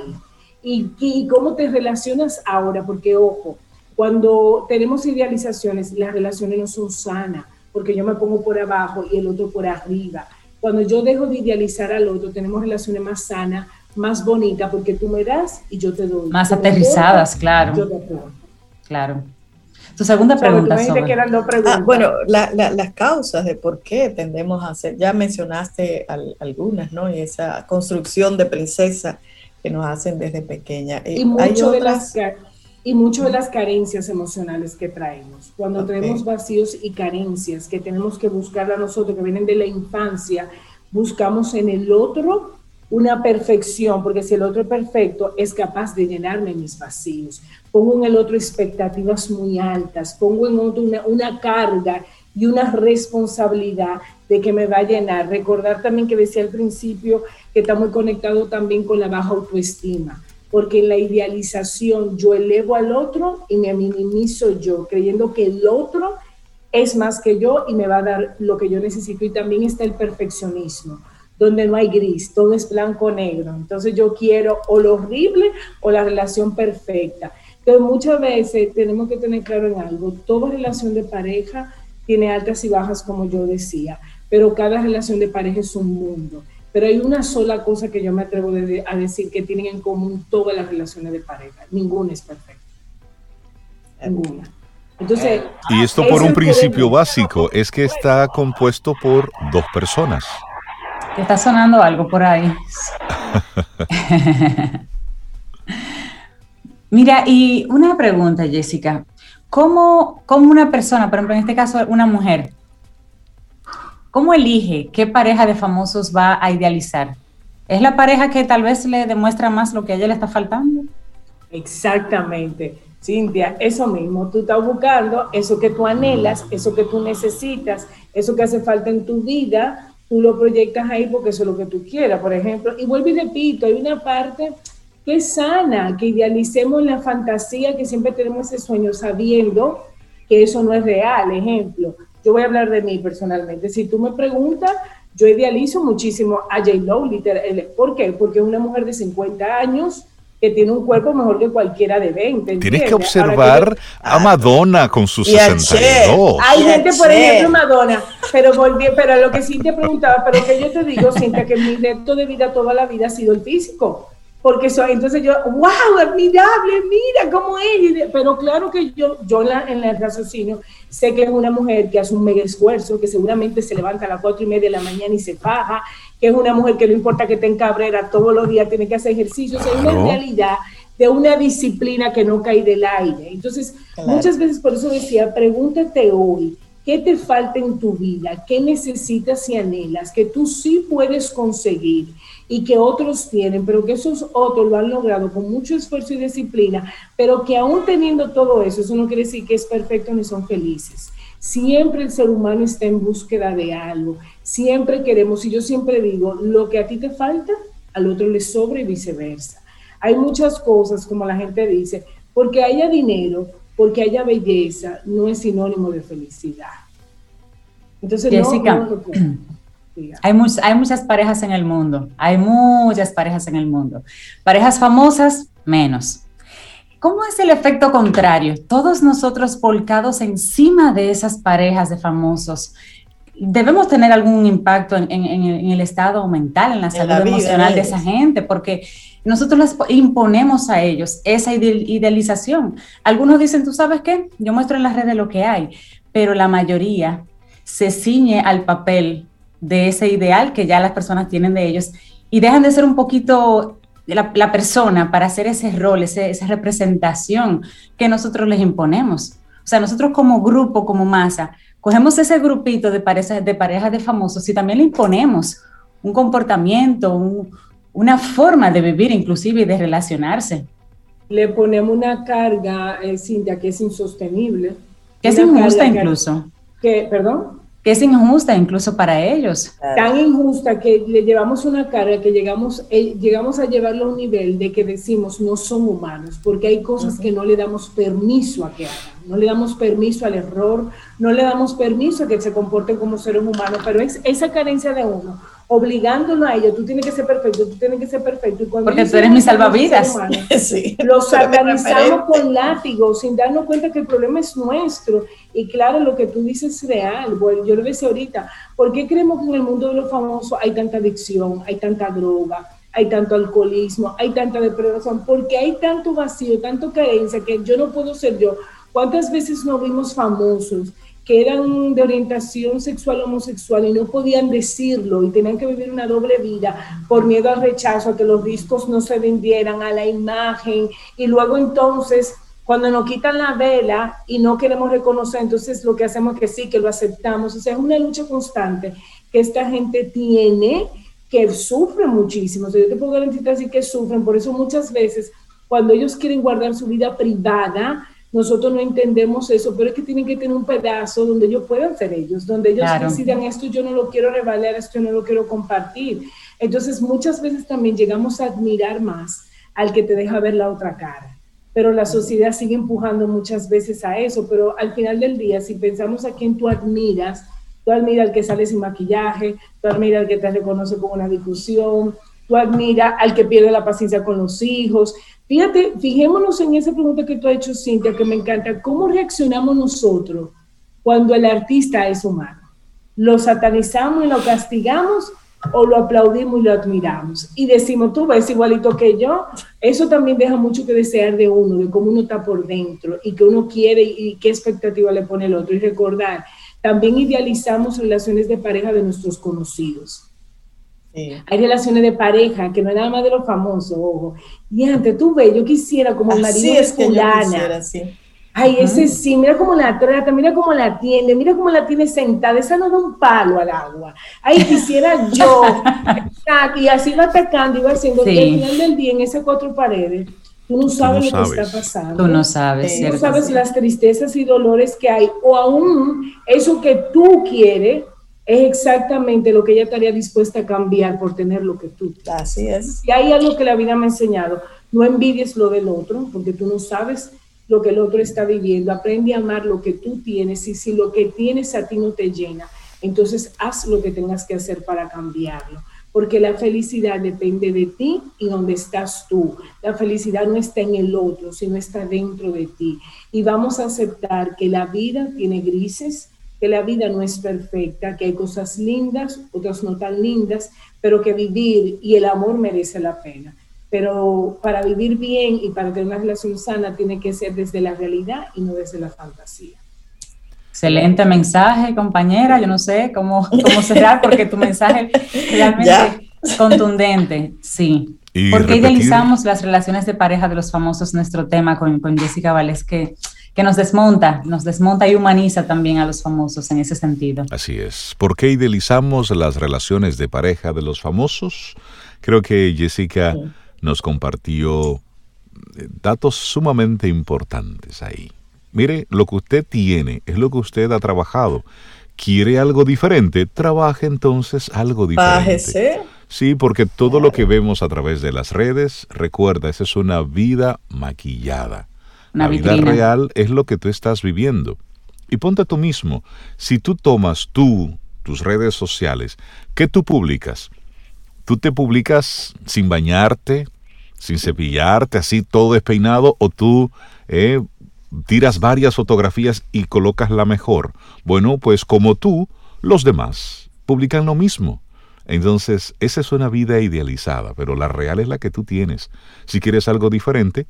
¿Y, y cómo te relacionas ahora? Porque, ojo, cuando tenemos idealizaciones, las relaciones no son sanas, porque yo me pongo por abajo y el otro por arriba. Cuando yo dejo de idealizar al otro, tenemos relaciones más sanas, más bonita porque tú me das y yo te doy. Más aterrizadas, claro. Claro. Tu segunda pregunta. Ah, bueno, las causas de por qué tendemos a hacer, ya mencionaste algunas, ¿no? Y esa construcción de princesa que nos hacen desde pequeña. Eh, y, mucho de las, y mucho de las carencias emocionales que traemos. Cuando tenemos vacíos y carencias que tenemos que buscar a nosotros, que vienen de la infancia, buscamos en el otro una perfección, porque si el otro es perfecto, es capaz de llenarme mis vacíos. Pongo en el otro expectativas muy altas, pongo en otro una, carga y una responsabilidad de que me va a llenar. Recordar también que decía al principio que está muy conectado también con la baja autoestima, porque en la idealización yo elevo al otro y me minimizo yo, creyendo que el otro es más que yo y me va a dar lo que yo necesito. Y también está el perfeccionismo donde no hay gris, todo es blanco negro. Entonces yo quiero o lo horrible o la relación perfecta. Entonces, muchas veces tenemos que tener claro en algo, toda relación de pareja tiene altas y bajas, como yo decía, pero cada relación de pareja es un mundo. Pero hay una sola cosa que yo me atrevo a decir que tienen en común todas las relaciones de pareja. Ninguna es perfecta. Ninguna. Entonces, y esto por un principio básico, es que está compuesto por dos personas. está sonando algo por ahí. Mira, y una pregunta, Jessica. ¿Cómo, ¿Cómo, una persona, por ejemplo, en este caso una mujer, cómo elige qué pareja de famosos va a idealizar? ¿Es la pareja que tal vez le demuestra más lo que a ella le está faltando? Exactamente. Cintia, eso mismo, tú estás buscando eso que tú anhelas, eso que tú necesitas, eso que hace falta en tu vida, tú lo proyectas ahí porque eso es lo que tú quieras, por ejemplo. Y vuelvo y repito, hay una parte que sana, que idealicemos la fantasía, que siempre tenemos ese sueño sabiendo que eso no es real. Ejemplo, yo voy a hablar de mí personalmente. Si tú me preguntas, yo idealizo muchísimo a J. Lo, literal. ¿Por qué? Porque es una mujer de 50 años que tiene un cuerpo mejor que cualquiera de 20. Tienes que observar a Madonna con sus 62. Hay gente, por ejemplo, Madonna, pero volví, pero lo que sí te preguntaba, pero que yo te digo, Cintia, que mi reto de vida toda la vida ha sido el físico porque soy, entonces yo, wow, admirable, mira cómo es, pero claro que yo, yo en, la, en el raciocinio sé que es una mujer que hace un mega esfuerzo, que seguramente se levanta a las cuatro y media de la mañana y se baja, que es una mujer que no importa que tenga cabrera, todos los días tiene que hacer ejercicio, es una realidad de una disciplina que no cae del aire. Entonces, muchas veces por eso decía, pregúntate hoy, ¿qué te falta en tu vida? ¿Qué necesitas y anhelas? Que tú sí puedes conseguir y que otros tienen, pero que esos otros lo han logrado con mucho esfuerzo y disciplina, pero que aún teniendo todo eso, eso no quiere decir que es perfecto ni son felices. Siempre el ser humano está en búsqueda de algo, siempre queremos, y yo siempre digo, lo que a ti te falta, al otro le sobra y viceversa. Hay muchas cosas, como la gente dice, porque haya dinero, porque haya belleza, no es sinónimo de felicidad. Entonces, no, hay, hay muchas parejas en el mundo, hay muchas parejas en el mundo. Parejas famosas, menos. ¿Cómo es el efecto contrario? Todos nosotros volcados encima de esas parejas de famosos. Debemos tener algún impacto en, el estado mental, en la salud emocional de esa gente, porque nosotros les imponemos a ellos esa idealización. Algunos dicen, tú sabes qué, yo muestro en las redes lo que hay, pero la mayoría se ciñe al papel de ese ideal que ya las personas tienen de ellos y dejan de ser un poquito la, la persona para hacer ese rol, esa representación que nosotros les imponemos. O sea, nosotros como grupo, como masa, cogemos ese grupito de parejas de, parejas de famosos y también le imponemos un comportamiento, una forma de vivir inclusive y de relacionarse. Le ponemos una carga, eh, Cintia, que es insostenible. Que es injusta incluso. Que, ¿Perdón? Que es injusta incluso para ellos. Tan injusta que le llevamos una carga que llegamos, eh, llegamos a llevarlo a un nivel de que decimos no son humanos, porque hay cosas que no le damos permiso a que hagan, no le damos permiso al error, no le damos permiso a que se comporten como seres humanos, pero es esa carencia de uno obligándolo a ello, tú tienes que ser perfecto, tú tienes que ser perfecto. Y Porque tú eres mi salvavidas. sí, lo satanizamos con látigo, sin darnos cuenta que el problema es nuestro. Y claro, lo que tú dices es real. Bueno, yo lo decía ahorita, ¿por qué creemos que en el mundo de los famosos hay tanta adicción, hay tanta droga? hay tanto alcoholismo, hay tanta depresión, porque hay tanto vacío, tanto carencia que yo no puedo ser yo. ¿Cuántas veces nos vimos famosos que eran de orientación sexual homosexual y no podían decirlo y tenían que vivir una doble vida por miedo al rechazo, a que los discos no se vendieran, a la imagen, y luego entonces cuando nos quitan la vela y no queremos reconocer, entonces lo que hacemos es que sí, que lo aceptamos. O sea, es una lucha constante que esta gente tiene, que sufre muchísimo. O sea, yo te puedo garantizar que sufren, por eso muchas veces cuando ellos quieren guardar su vida privada, nosotros no entendemos eso, pero es que tienen que tener un pedazo donde ellos puedan ser ellos, donde ellos decidan esto yo no lo quiero revaler, esto yo no lo quiero compartir. Entonces muchas veces también llegamos a admirar más al que te deja ver la otra cara, pero la sociedad sigue empujando muchas veces a eso, pero al final del día, si pensamos a quien tú admiras, tú admiras al que sale sin maquillaje, tú admiras al que te reconoce con una discusión, tú admiras al que pierde la paciencia con los hijos, Fíjate, fijémonos en esa pregunta que tú has hecho, Cintia, que me encanta. ¿Cómo reaccionamos nosotros cuando el artista es humano? ¿Lo satanizamos y lo castigamos o lo aplaudimos y lo admiramos? Y decimos, tú ves igualito que yo. Eso también deja mucho que desear de uno, de cómo uno está por dentro y que uno quiere y qué expectativa le pone el otro. Y recordar, también idealizamos relaciones de pareja de nuestros conocidos. Hay relaciones de pareja que no es nada más de los famosos, ojo. Y antes, tú ves, yo quisiera como el marido de fulana. Ay, ese sí, mira cómo la trata, mira cómo la atiende, mira cómo la tiene sentada, esa no da un palo al agua. Ay, quisiera yo. y así va atacando y va haciendo que al final del día en esas cuatro paredes, tú no sabes lo que está pasando. Tú no sabes, Tú no sabes las tristezas y dolores que hay, o aún eso que tú quieres es exactamente lo que ella estaría dispuesta a cambiar por tener lo que tú. Así es. Y hay algo que la vida me ha enseñado, no envidies lo del otro, porque tú no sabes lo que el otro está viviendo, aprende a amar lo que tú tienes y si lo que tienes a ti no te llena, entonces haz lo que tengas que hacer para cambiarlo, porque la felicidad depende de ti y donde estás tú. La felicidad no está en el otro, sino está dentro de ti. Y vamos a aceptar que la vida tiene grises, que la vida no es perfecta, que hay cosas lindas, otras no tan lindas, pero que vivir y el amor merece la pena. Pero para vivir bien y para tener una relación sana tiene que ser desde la realidad y no desde la fantasía. Excelente mensaje, compañera. Yo no sé cómo, cómo será, porque tu mensaje realmente es contundente. Sí. ¿Por qué idealizamos las relaciones de pareja de los famosos? Nuestro tema con, con Jessica Vales, que que nos desmonta, nos desmonta y humaniza también a los famosos en ese sentido. Así es. ¿Por qué idealizamos las relaciones de pareja de los famosos? Creo que Jessica nos compartió eh, datos sumamente importantes ahí. Mire, lo que usted tiene es lo que usted ha trabajado. ¿Quiere algo diferente? Trabaje entonces algo diferente. Bájese. Sí, porque todo lo que vemos a través de las redes, recuerda, esa es una vida maquillada la vida real es lo que tú estás viviendo. Y ponte tú mismo, si tú tomas tú tus redes sociales, ¿qué tú publicas? ¿Tú te publicas sin bañarte, sin cepillarte, así todo despeinado, o tú eh, tiras varias fotografías y colocas la mejor? Bueno, pues como tú, los demás publican lo mismo. Entonces, esa es una vida idealizada, pero la real es la que tú tienes. Si quieres algo diferente,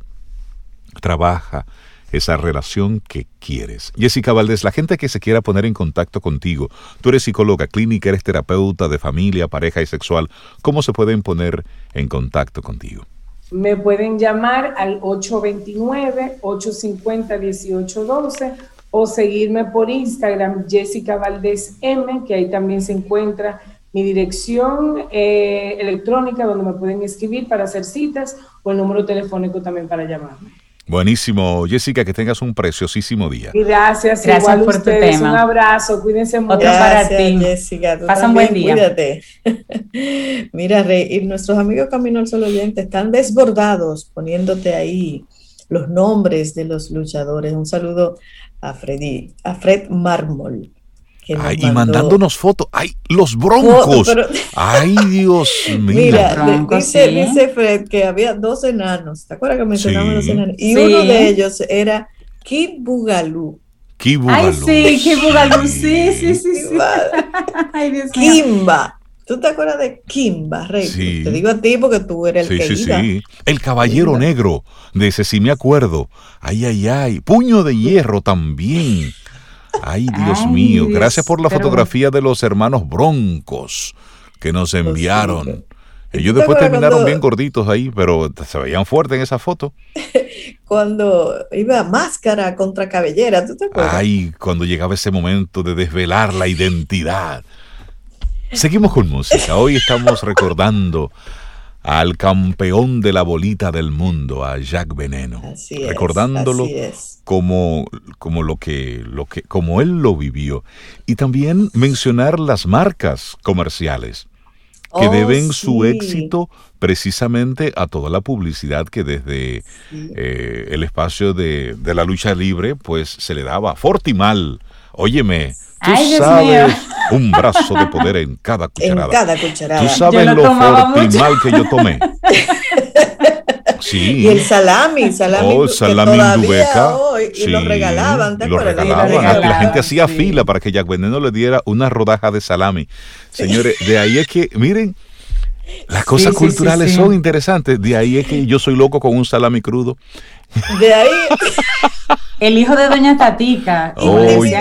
trabaja esa relación que quieres. Jessica Valdés, la gente que se quiera poner en contacto contigo, tú eres psicóloga clínica, eres terapeuta de familia, pareja y sexual, ¿cómo se pueden poner en contacto contigo? Me pueden llamar al 829-850-1812 o seguirme por Instagram, Jessica Valdés M, que ahí también se encuentra mi dirección eh, electrónica donde me pueden escribir para hacer citas o el número telefónico también para llamarme. Buenísimo, Jessica, que tengas un preciosísimo día. Gracias, gracias por tu tema. Un abrazo, cuídense mucho. Otro para ti. Jessica, Pasa un buen día. Cuídate. Mira, Rey, y nuestros amigos Camino al Sol oyente están desbordados poniéndote ahí los nombres de los luchadores. Un saludo a Freddy, a Fred Mármol y mandándonos fotos. ¡Ay, los broncos! ¡Ay, Dios mío! Mira, dice, Fred que había dos enanos. ¿Te acuerdas que mencionamos los enanos? Y uno de ellos era Kid Bugalú. Kid Bugalú. Ay, sí, Kid Bugalú. Sí, sí, sí. sí. Ay, Dios Kimba. ¿Tú te acuerdas de Kimba, Rey? Sí. Te digo a ti porque tú eres el que sí, Sí, El caballero negro, de ese sí me acuerdo. Ay, ay, ay. Puño de hierro también. Ay, Dios mío, gracias por la fotografía de los hermanos broncos que nos pues enviaron. Ellos después terminaron bien gorditos ahí, pero se veían fuertes en esa foto. cuando iba máscara contra cabellera, ¿tú te acuerdas? Ay, cuando llegaba ese momento de desvelar la identidad. Seguimos con música. Hoy estamos recordando al campeón de la bolita del mundo, a Jack Veneno, recordándolo como, como lo que, lo que, como él lo vivió. Y también mencionar las marcas comerciales que oh, deben su éxito precisamente a toda la publicidad que desde eh, el espacio de, de, la lucha libre pues se le daba. Fortimal, óyeme, Tú sabes un brazo de poder en cada cucharada. En cada cucharada. Tú sabes lo fortimal que yo tomé. Sí. Y el salami, salami, Oh, que salami Indubeca. hoy, y lo Sí, regalaban, ¿te lo regalaban. Lo regalaban, La gente hacía sí. fila para que Jack Veneno le diera una rodaja de salami. Señores, de ahí es que, miren, las cosas sí, sí, culturales sí. son interesantes. De ahí es que yo soy loco con un salami crudo. De ahí, El hijo de Doña Tatica. y Oh, sí,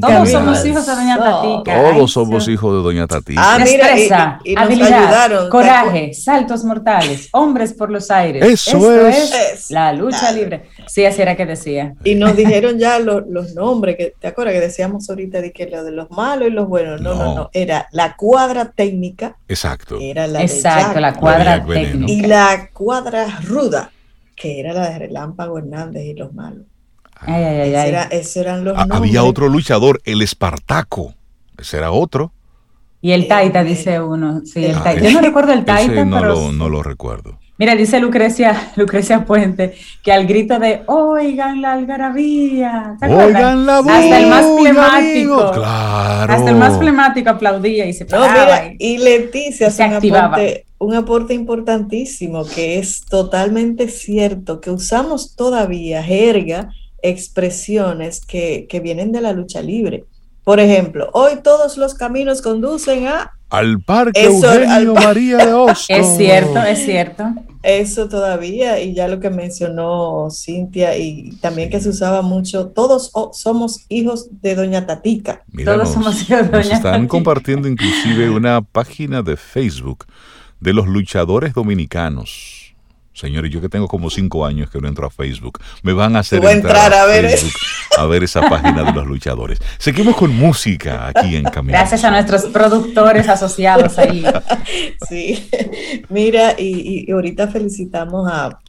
Todos somos hijos de Doña Tatica. Ay, Todos somos sí. hijos de Doña Tati. Ah, Destreza, y- y habilidad, ayudaron. coraje, saltos mortales, hombres por los aires. Eso Esto es. Es- la lucha libre. Sí, así era que decía. y nos dijeron ya lo- los nombres, que te acuerdas que decíamos ahorita de que lo de los malos y los buenos. No, no, No. no. Era la cuadra técnica, Exacto. era la de Exacto, Jack, la cuadra técnica. y la cuadra ruda, que era la de Relámpago Hernández y los malos. Ay, ay, ay, Ese ay. era- esos eran los nombres. había otro luchador, el Espartaco. Ese era otro. Y el Taita, Eh, dice uno. Sí, el ah, Taita. Yo no recuerdo el Ese Taita, no, pero. lo, no lo recuerdo. Mira, dice Lucrecia, Lucrecia Puente, que al grito de oigan la algarabía. Oigan la voz. Hasta el más amigos. flemático. Claro. Hasta el más flemático aplaudía y se No, paraba. mira, y- Leticia se activaba. Un aporte importantísimo que es totalmente cierto, que usamos todavía jerga, expresiones que, que vienen de la lucha libre. Por ejemplo, hoy todos los caminos conducen a Al parque Eso, Eugenio al par- María de Hostos. Es cierto, es cierto. eso todavía, y ya lo que mencionó Cintia, y también que se usaba mucho, todos somos hijos de Doña Tatica. Todos nos- somos hijos de nos Doña están Tati. compartiendo inclusive una página de Facebook de los luchadores dominicanos. Señores, yo que tengo como cinco años que no entro a Facebook, me van a hacer entrar a ver Facebook a ver esa página de los luchadores. Seguimos con música aquí en Camino. Gracias a nuestros productores asociados ahí. Sí, mira, y, y ahorita felicitamos a,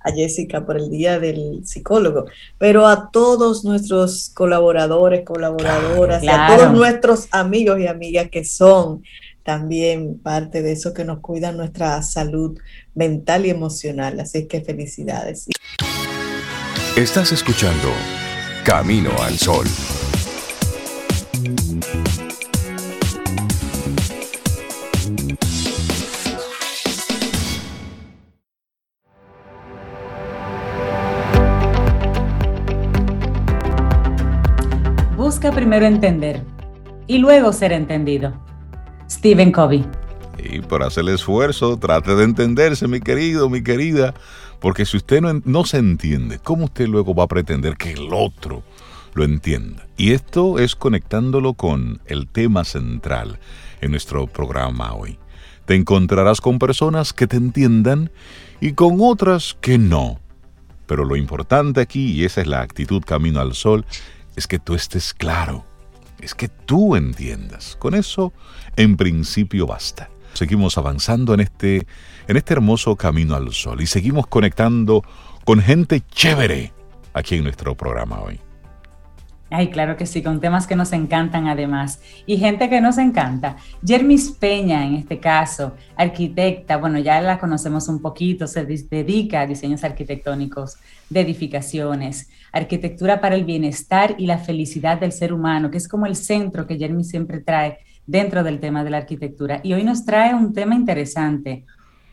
a Jessica por el Día del Psicólogo, pero a todos nuestros colaboradores, colaboradoras, a todos nuestros amigos y amigas que son también parte de eso que nos cuida nuestra salud mental y emocional. Así es que felicidades. Estás escuchando Camino al Sol. Busca primero entender y luego ser entendido. Stephen Covey. Y por hacer el esfuerzo, trate de entenderse, mi querido, mi querida, porque si usted no, no se entiende, ¿cómo usted luego va a pretender que el otro lo entienda? Y esto es conectándolo con el tema central en nuestro programa hoy. Te encontrarás con personas que te entiendan y con otras que no. Pero lo importante aquí, y esa es la actitud camino al sol, es que tú estés claro, es que tú entiendas. Con eso, en principio, basta. Seguimos avanzando en este, en este hermoso camino al sol y seguimos conectando con gente chévere aquí en nuestro programa hoy. Ay, claro que sí, con temas que nos encantan además. Y gente que nos encanta. Jermis Peña, en este caso, arquitecta, bueno, ya la conocemos un poquito, se dedica a diseños arquitectónicos de edificaciones, arquitectura para el bienestar y la felicidad del ser humano, que es como el centro que Jermis siempre trae dentro del tema de la arquitectura. Y hoy nos trae un tema interesante,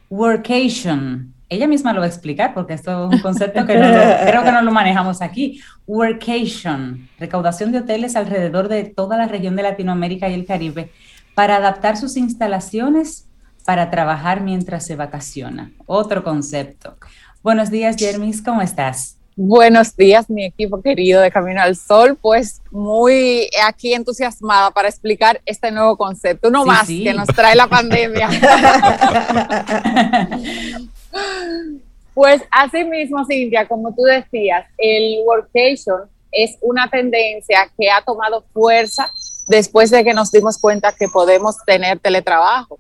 workation. Ella misma lo va a explicar porque esto es un concepto que no lo- creo que no lo manejamos aquí. Workation, recaudación de hoteles alrededor de toda la región de Latinoamérica y el Caribe para adaptar sus instalaciones para trabajar mientras se vacaciona. Otro concepto. Buenos días, Jermis, ¿cómo estás? Buenos días, mi equipo querido de Camino al Sol. Pues muy aquí entusiasmada para explicar este nuevo concepto, uno Sí, más sí. que nos trae la pandemia. Pues así mismo, Cintia, como tú decías, el workation es una tendencia que ha tomado fuerza después de que nos dimos cuenta que podemos tener teletrabajo.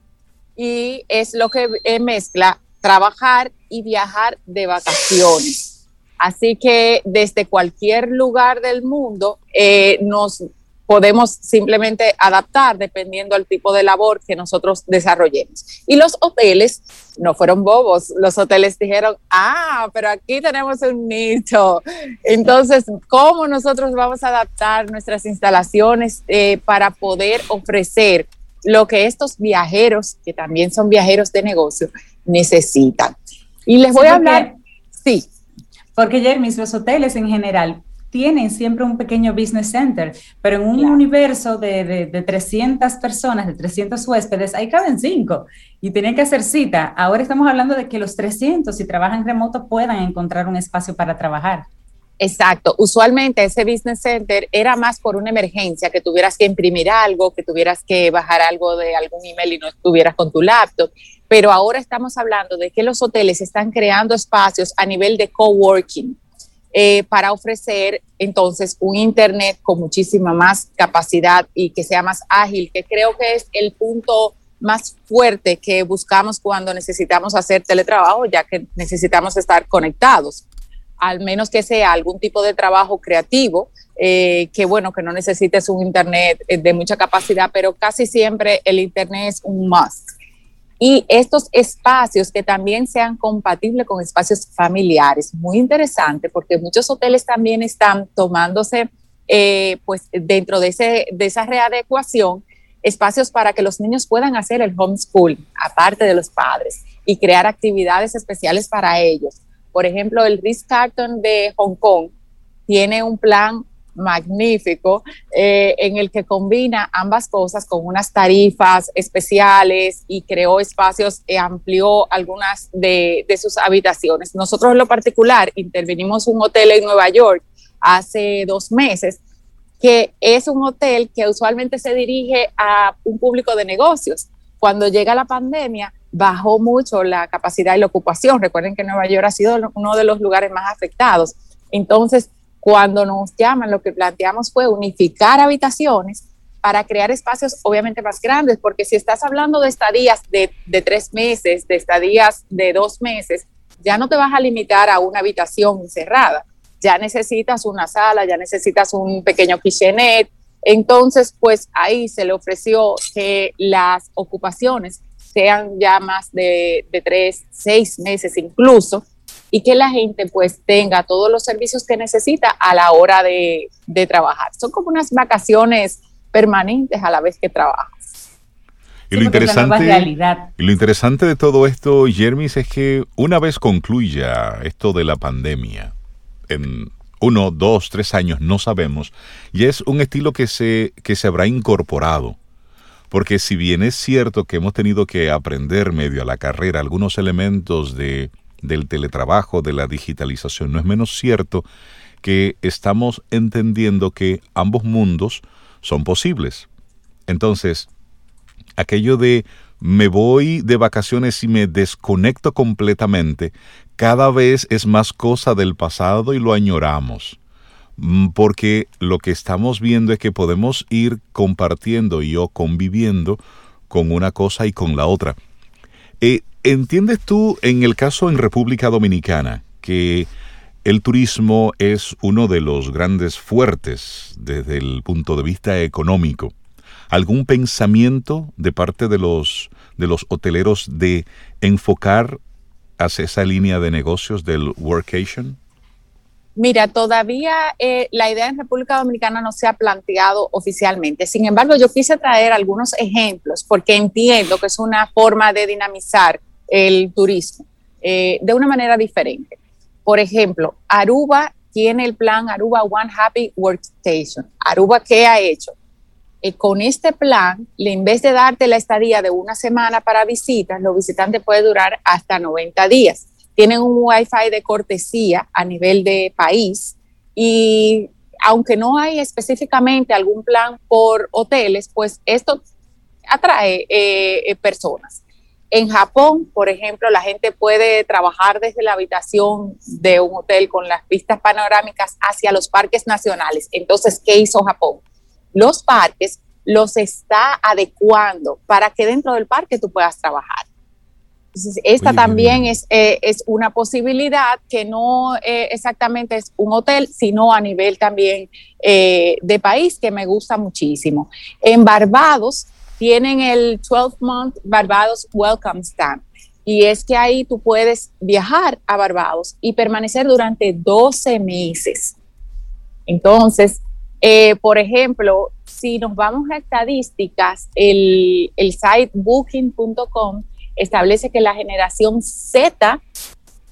Y es lo que eh, mezcla trabajar y viajar de vacaciones. Así que desde cualquier lugar del mundo eh, nos podemos simplemente adaptar dependiendo del tipo de labor que nosotros desarrollemos. Y los hoteles no fueron bobos, los hoteles dijeron, ah, pero aquí tenemos un nicho. Entonces, ¿cómo nosotros vamos a adaptar nuestras instalaciones eh, para poder ofrecer lo que estos viajeros, que también son viajeros de negocio, necesitan? Y les voy a hablar, sí. Porque Jeremy, los hoteles en general tienen siempre un pequeño business center, pero en un universo de, de, 300 personas, de 300 huéspedes, ahí caben 5 y tienen que hacer cita. Ahora estamos hablando de que los 300, si trabajan remoto, puedan encontrar un espacio para trabajar. Exacto. Usualmente ese business center era más por una emergencia, que tuvieras que imprimir algo, que tuvieras que bajar algo de algún email y no estuvieras con tu laptop. Pero ahora estamos hablando de que los hoteles están creando espacios a nivel de coworking eh, para ofrecer entonces un Internet con muchísima más capacidad y que sea más ágil, que creo que es el punto más fuerte que buscamos cuando necesitamos hacer teletrabajo, ya que necesitamos estar conectados, al menos que sea algún tipo de trabajo creativo, eh, que bueno, que no necesites un Internet de mucha capacidad, pero casi siempre el Internet es un must y estos espacios que también sean compatibles con espacios familiares. Muy interesante porque muchos hoteles también están tomándose, eh, pues dentro de, ese, de esa readecuación, espacios para que los niños puedan hacer el homeschool, aparte de los padres, y crear actividades especiales para ellos. Por ejemplo, el Ritz Carlton de Hong Kong tiene un plan magnífico eh, en el que combina ambas cosas con unas tarifas especiales y creó espacios, e amplió algunas de, sus habitaciones. Nosotros en lo particular intervenimos un hotel en Nueva York hace dos meses que es un hotel que usualmente se dirige a un público de negocios. Cuando llega la pandemia, bajó mucho la capacidad y la ocupación. Recuerden que Nueva York ha sido uno de los lugares más afectados. Entonces, cuando nos llaman, lo que planteamos fue unificar habitaciones para crear espacios obviamente más grandes, porque si estás hablando de estadías de, de tres meses, de estadías de dos meses, ya no te vas a limitar a una habitación cerrada, ya necesitas una sala, ya necesitas un pequeño kitchenette. Entonces, pues ahí se le ofreció que las ocupaciones sean ya más de, de tres, seis meses incluso, y que la gente pues tenga todos los servicios que necesita a la hora de, trabajar. Son como unas vacaciones permanentes a la vez que trabajas. Y lo, interesante, y lo interesante de todo esto, Jermis, es que una vez concluya esto de la pandemia, en uno, dos, tres años, no sabemos, y es un estilo que se, que se habrá incorporado. Porque si bien es cierto que hemos tenido que aprender medio a la carrera algunos elementos de del teletrabajo, de la digitalización. No es menos cierto que estamos entendiendo que ambos mundos son posibles. Entonces, aquello de me voy de vacaciones y me desconecto completamente, cada vez es más cosa del pasado y lo añoramos. Mm, porque lo que estamos viendo es que podemos ir compartiendo y o conviviendo con una cosa y con la otra. Eh, ¿Entiendes tú en el caso en República Dominicana que el turismo es uno de los grandes fuertes desde el punto de vista económico? ¿Algún pensamiento de parte de los, de los hoteleros de enfocar hacia esa línea de negocios del workation? Mira, todavía eh, la idea en República Dominicana no se ha planteado oficialmente. Sin embargo, yo quise traer algunos ejemplos porque entiendo que es una forma de dinamizar el turismo eh, de una manera diferente. Por ejemplo, Aruba tiene el plan Aruba One Happy Workstation. Aruba, ¿qué ha hecho? Eh, con este plan, en vez de darte la estadía de una semana para visitas, los visitantes pueden durar hasta 90 días. Tienen un Wi-Fi de cortesía a nivel de país y aunque no hay específicamente algún plan por hoteles, pues esto atrae eh, personas. En Japón, por ejemplo, la gente puede trabajar desde la habitación de un hotel con las vistas panorámicas hacia los parques nacionales. Entonces, ¿qué hizo Japón? Los parques los está adecuando para que dentro del parque tú puedas trabajar. Entonces, esta también es, eh, es, una posibilidad que no eh, exactamente es un hotel, sino a nivel también eh, de país, que me gusta muchísimo. En Barbados, tienen el 12-month Barbados Welcome Stamp. Y es que ahí tú puedes viajar a Barbados y permanecer durante 12 meses. Entonces, por ejemplo, si nos vamos a estadísticas, el, el site booking.com establece que la generación Z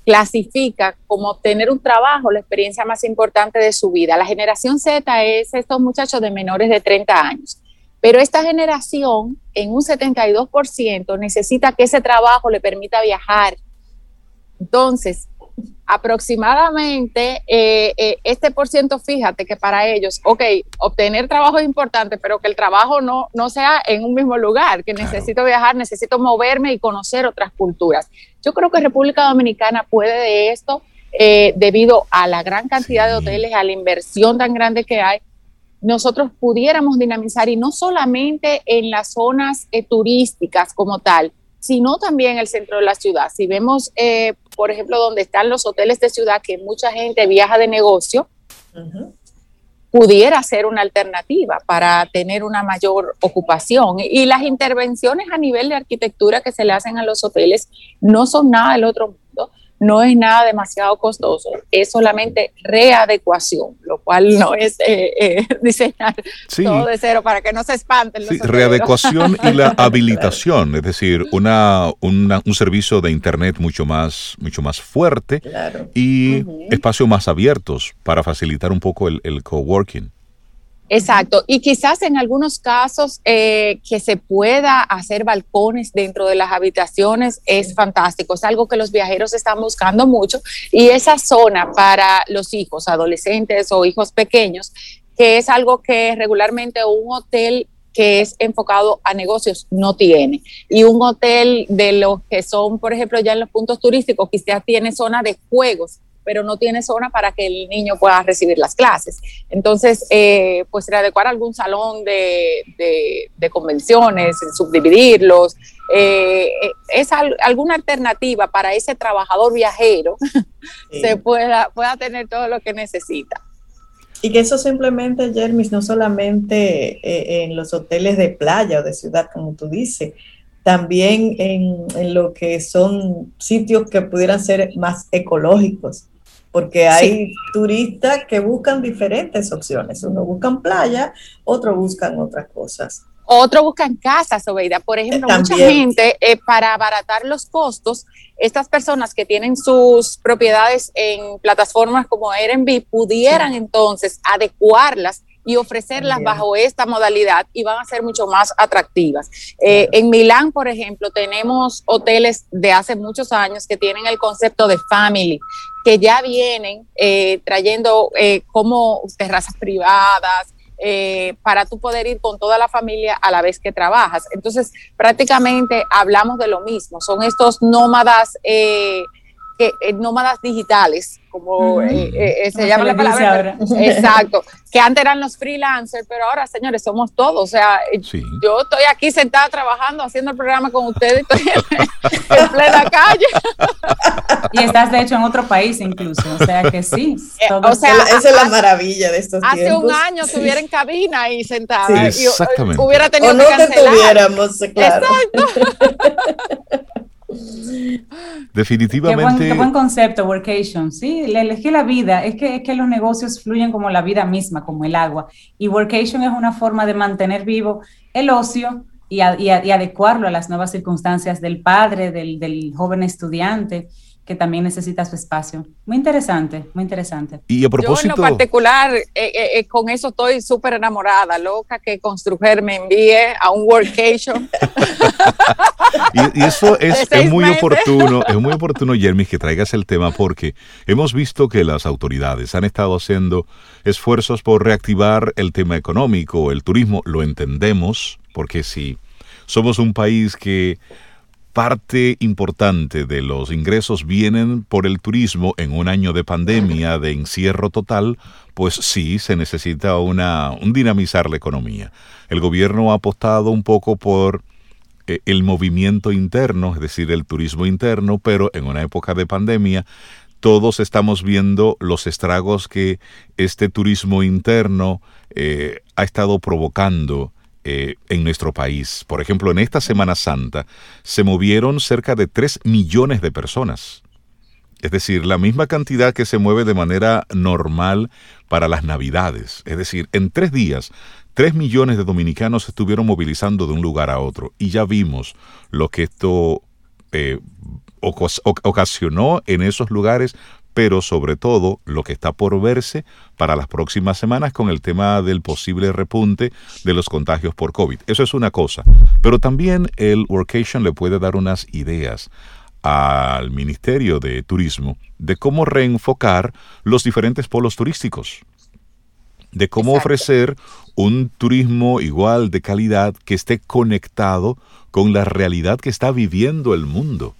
clasifica como obtener un trabajo la experiencia más importante de su vida. La generación Z es estos muchachos de menores de 30 años. Pero esta generación, en un 72%, necesita que ese trabajo le permita viajar. Entonces, aproximadamente eh, eh, este por ciento, fíjate que para ellos, ok, obtener trabajo es importante, pero que el trabajo no, no sea en un mismo lugar, que necesito viajar, necesito moverme y conocer otras culturas. Yo creo que República Dominicana puede de esto, eh, debido a la gran cantidad de hoteles, a la inversión tan grande que hay, nosotros pudiéramos dinamizar y no solamente en las zonas eh, turísticas como tal, sino también el centro de la ciudad. Si vemos, eh, por ejemplo, donde están los hoteles de ciudad, que mucha gente viaja de negocio, pudiera ser una alternativa para tener una mayor ocupación. Y las intervenciones a nivel de arquitectura que se le hacen a los hoteles no son nada del otro mundo no es nada demasiado costoso, es solamente readecuación, lo cual no es eh, eh, diseñar todo de cero para que no se espanten. Los sí, readecuación y la habilitación, es decir, una, un servicio de Internet mucho más, mucho más fuerte y espacios más abiertos para facilitar un poco el, el coworking. Exacto, y quizás en algunos casos eh, que se pueda hacer balcones dentro de las habitaciones es fantástico, es algo que los viajeros están buscando mucho. Y esa zona para los hijos, adolescentes o hijos pequeños, que es algo que regularmente un hotel que es enfocado a negocios no tiene. Y un hotel de los que son, por ejemplo, ya en los puntos turísticos, quizás tiene zona de juegos pero no tiene zona para que el niño pueda recibir las clases. Entonces, eh, pues readecuar algún salón de, de, convenciones, subdividirlos, eh, es alguna alternativa para ese trabajador viajero se pueda, pueda tener todo lo que necesita. Y que eso simplemente, Jermis, no solamente eh, en los hoteles de playa o de ciudad, como tú dices, también en, en, lo que son sitios que pudieran ser más ecológicos porque hay turistas que buscan diferentes opciones. Uno buscan playa, otro buscan otras cosas. Otro buscan casas, Obeida. Por ejemplo, mucha gente, eh, para abaratar los costos, estas personas que tienen sus propiedades en plataformas como Airbnb pudieran entonces adecuarlas y ofrecerlas bajo esta modalidad y van a ser mucho más atractivas. Eh, en Milán, por ejemplo, tenemos hoteles de hace muchos años que tienen el concepto de family, que ya vienen eh, trayendo eh, como terrazas privadas, para tú poder ir con toda la familia a la vez que trabajas. Entonces, prácticamente hablamos de lo mismo. Son estos nómadas que eh, nómadas digitales, como eh, eh, se llama la palabra. Exacto, que antes eran los freelancers, pero ahora, señores, somos todos. O sea, yo estoy aquí sentada trabajando, haciendo el programa con ustedes, estoy en, plena calle. Y estás, de hecho, en otro país incluso, o sea que sí. o sea, esa es la maravilla de estos hace tiempos. Hace un año estuviera en cabina y sentada. exactamente. hubiera tenido o no que tuviéramos, claro. Exacto. Definitivamente. Qué buen, concepto, workation. Sí, es que la vida, es que, es que los negocios fluyen como la vida misma, como el agua. Y workation es una forma de mantener vivo el ocio y, adecuarlo a las nuevas circunstancias del padre, del, del joven estudiante que también necesita su espacio. Muy interesante, muy interesante. Y a propósito... Yo en lo particular, eh, eh, eh, con eso estoy súper enamorada, loca que Construger me envíe a un workation. y, eso es, muy oportuno, es muy oportuno, Jeremy, que traigas el tema porque hemos visto que las autoridades han estado haciendo esfuerzos por reactivar el tema económico, el turismo, lo entendemos, porque si somos un país que parte importante de los ingresos vienen por el turismo en un año de pandemia, de encierro total, pues sí se necesita una, un dinamizar la economía. El gobierno ha apostado un poco por eh, el movimiento interno, es decir, el turismo interno, pero en una época de pandemia todos estamos viendo los estragos que este turismo interno eh, ha estado provocando eh, en nuestro país. Por ejemplo, en esta Semana Santa se movieron cerca de 3 millones de personas. Es decir, la misma cantidad que se mueve de manera normal para las Navidades. Es decir, en tres días, 3 millones de dominicanos estuvieron movilizando de un lugar a otro. Y ya vimos lo que esto eh, ocasionó en esos lugares, pero sobre todo lo que está por verse para las próximas semanas con el tema del posible repunte de los contagios por COVID. Eso es una cosa, pero también el workation le puede dar unas ideas al Ministerio de Turismo de cómo reenfocar los diferentes polos turísticos, de cómo ofrecer un turismo igual de calidad que esté conectado con la realidad que está viviendo el mundo.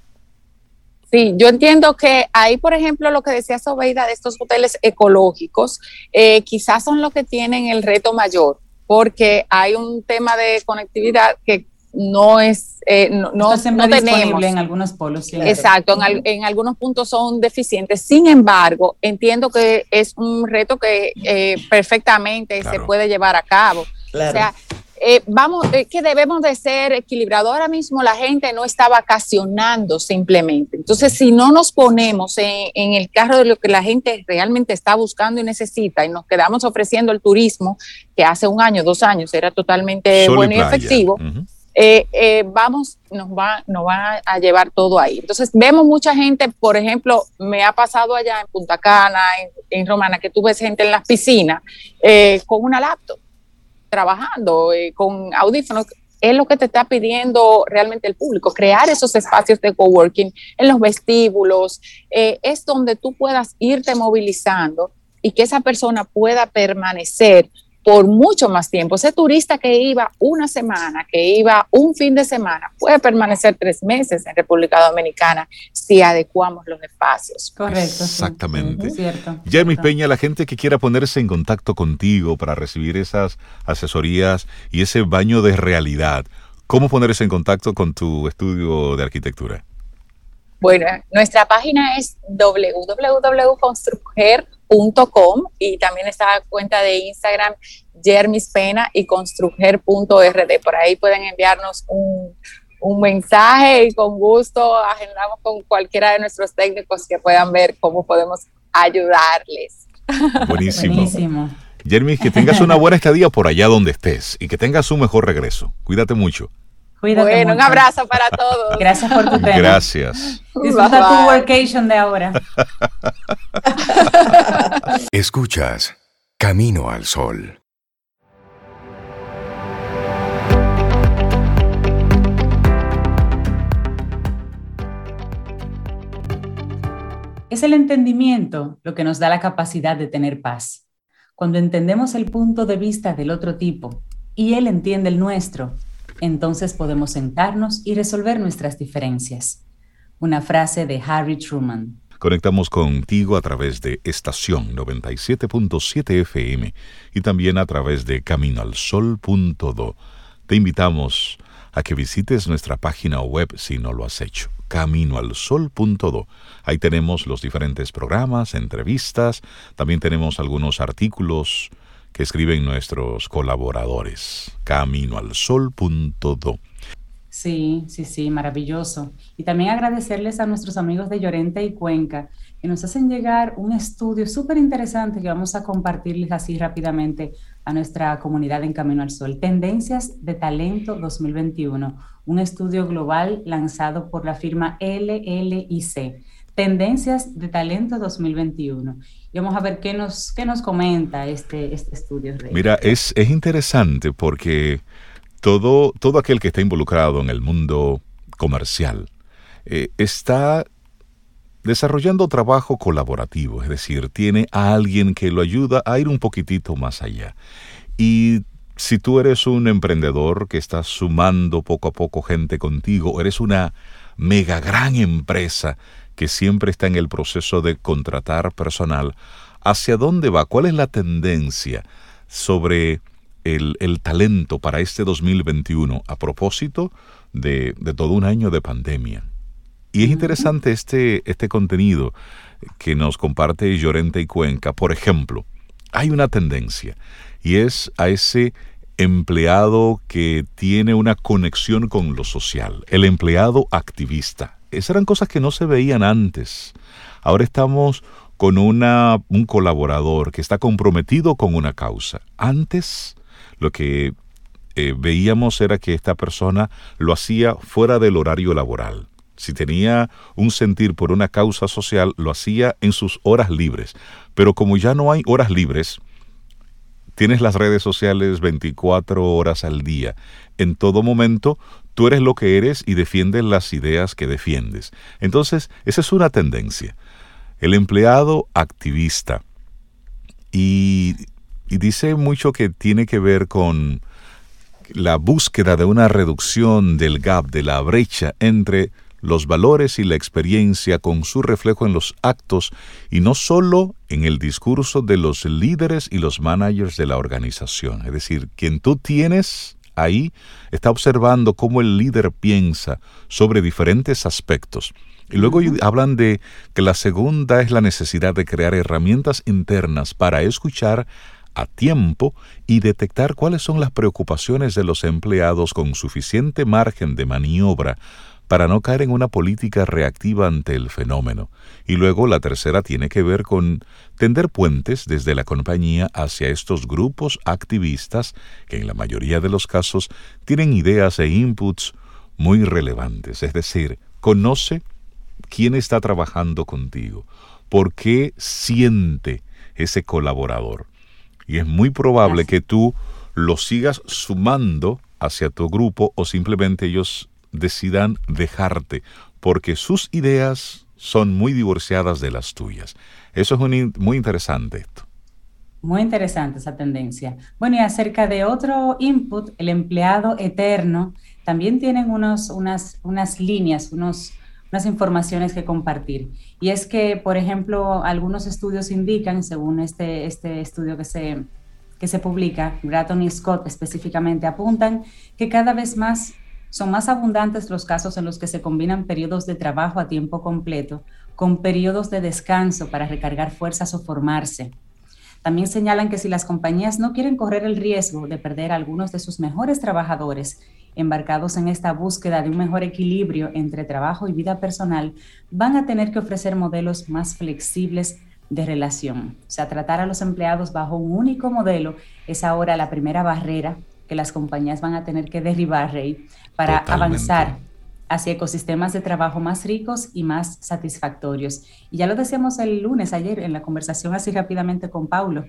Sí, yo entiendo que ahí, por ejemplo, lo que decía Sobeida de estos hoteles ecológicos, eh, quizás son los que tienen el reto mayor, porque hay un tema de conectividad que no es, eh, no, no, tenemos. en algunos polos. Exacto, en, algunos puntos son deficientes. Sin embargo, entiendo que es un reto que eh, perfectamente se puede llevar a cabo. O sea, eh, vamos, que debemos de ser equilibrados. Ahora mismo la gente no está vacacionando simplemente. Entonces, si no nos ponemos en, en, el carro de lo que la gente realmente está buscando y necesita y nos quedamos ofreciendo el turismo que hace un año, dos años era totalmente bueno y, efectivo. Eh, eh, vamos, nos va, nos va a llevar todo ahí. Entonces, vemos mucha gente, por ejemplo, me ha pasado allá en Punta Cana, en, Romana, que tú ves gente en las piscinas eh, con una laptop, trabajando, con audífonos. Es lo que te está pidiendo realmente el público, crear esos espacios de coworking en los vestíbulos, es donde tú puedas irte movilizando y que esa persona pueda permanecer por mucho más tiempo. Ese turista que iba una semana, que iba un fin de semana, puede permanecer tres meses en República Dominicana si adecuamos los espacios. Correcto. Exactamente. Jeremy Peña, la gente que quiera ponerse en contacto contigo para recibir esas asesorías y ese baño de realidad, ¿cómo ponerse en contacto con tu estudio de arquitectura? Bueno, nuestra página es www.construger.com Com, y también está la cuenta de Instagram Jermis Pena y construger.rd. Por ahí pueden enviarnos un, un mensaje y con gusto agendamos con cualquiera de nuestros técnicos que puedan ver cómo podemos ayudarles. Buenísimo. Buenísimo. Jermis, que tengas una buena estadía por allá donde estés y que tengas un mejor regreso. Cuídate mucho. Cuídate bueno, un abrazo para todos. Gracias por tu tema. Gracias. Disfruta tu workation de ahora. Escuchas Camino al Sol. Es el entendimiento lo que nos da la capacidad de tener paz. Cuando entendemos el punto de vista del otro tipo y él entiende el nuestro, entonces podemos sentarnos y resolver nuestras diferencias. Una frase de Harry Truman. Conectamos contigo a través de estación 97.7 FM y también a través de caminoalsol.do. Te invitamos a que visites nuestra página web si no lo has hecho, caminoalsol.do. Ahí tenemos los diferentes programas, entrevistas, también tenemos algunos artículos escriben nuestros colaboradores. Caminoalsol.do. Sí, sí, sí, maravilloso. Y también agradecerles a nuestros amigos de Llorente y Cuenca que nos hacen llegar un estudio súper interesante que vamos a compartirles así rápidamente a nuestra comunidad en Camino al Sol. Tendencias de Talento 2021, un estudio global lanzado por la firma LLIC. Tendencias de Talento 2021. Y vamos a ver qué nos, qué nos comenta este, este estudio. Mira, es, es interesante porque todo, todo aquel que está involucrado en el mundo comercial eh, está desarrollando trabajo colaborativo, es decir, tiene a alguien que lo ayuda a ir un poquitito más allá. Y si tú eres un emprendedor que está sumando poco a poco gente contigo, eres una mega gran empresa que siempre está en el proceso de contratar personal, ¿hacia dónde va? ¿Cuál es la tendencia sobre el, talento para este 2021 a propósito de, todo un año de pandemia? Y es interesante este, este contenido que nos comparte Llorente y Cuenca. Por ejemplo, hay una tendencia y es a ese empleado que tiene una conexión con lo social, el empleado activista esas eran cosas que no se veían antes. Ahora estamos con una, un colaborador que está comprometido con una causa. Antes lo que eh, veíamos era que esta persona lo hacía fuera del horario laboral. Si tenía un sentir por una causa social, lo hacía en sus horas libres. Pero como ya no hay horas libres, tienes las redes sociales 24 horas al día. En todo momento, tú eres lo que eres y defiendes las ideas que defiendes. Entonces, esa es una tendencia. El empleado activista. Y, y dice mucho que tiene que ver con la búsqueda de una reducción del gap, de la brecha entre los valores y la experiencia con su reflejo en los actos y no solo en el discurso de los líderes y los managers de la organización. Es decir, quien tú tienes ahí está observando cómo el líder piensa sobre diferentes aspectos. Y luego hablan de que la segunda es la necesidad de crear herramientas internas para escuchar a tiempo y detectar cuáles son las preocupaciones de los empleados con suficiente margen de maniobra para no caer en una política reactiva ante el fenómeno. Y luego la tercera tiene que ver con tender puentes desde la compañía hacia estos grupos activistas que en la mayoría de los casos tienen ideas e inputs muy relevantes. Es decir, conoce quién está trabajando contigo, por qué siente ese colaborador. Y es muy probable que tú lo sigas sumando hacia tu grupo o simplemente ellos decidan dejarte, porque sus ideas son muy divorciadas de las tuyas. Eso es muy interesante esto. Muy interesante esa tendencia. Bueno, y acerca de otro input, el empleado eterno, también tienen unos, unas, unas líneas, unos, unas informaciones que compartir. Y es que, por ejemplo, algunos estudios indican, según este, este estudio que se, que se publica, Gratton y Scott específicamente apuntan, que cada vez más son más abundantes los casos en los que se combinan periodos de trabajo a tiempo completo con periodos de descanso para recargar fuerzas o formarse. También señalan que si las compañías no quieren correr el riesgo de perder algunos de sus mejores trabajadores embarcados en esta búsqueda de un mejor equilibrio entre trabajo y vida personal, van a tener que ofrecer modelos más flexibles de relación. O sea, tratar a los empleados bajo un único modelo es ahora la primera barrera que las compañías van a tener que derribar, Rey, para avanzar hacia ecosistemas de trabajo más ricos y más satisfactorios. Y ya lo decíamos el lunes, ayer, en la conversación así rápidamente con Paulo,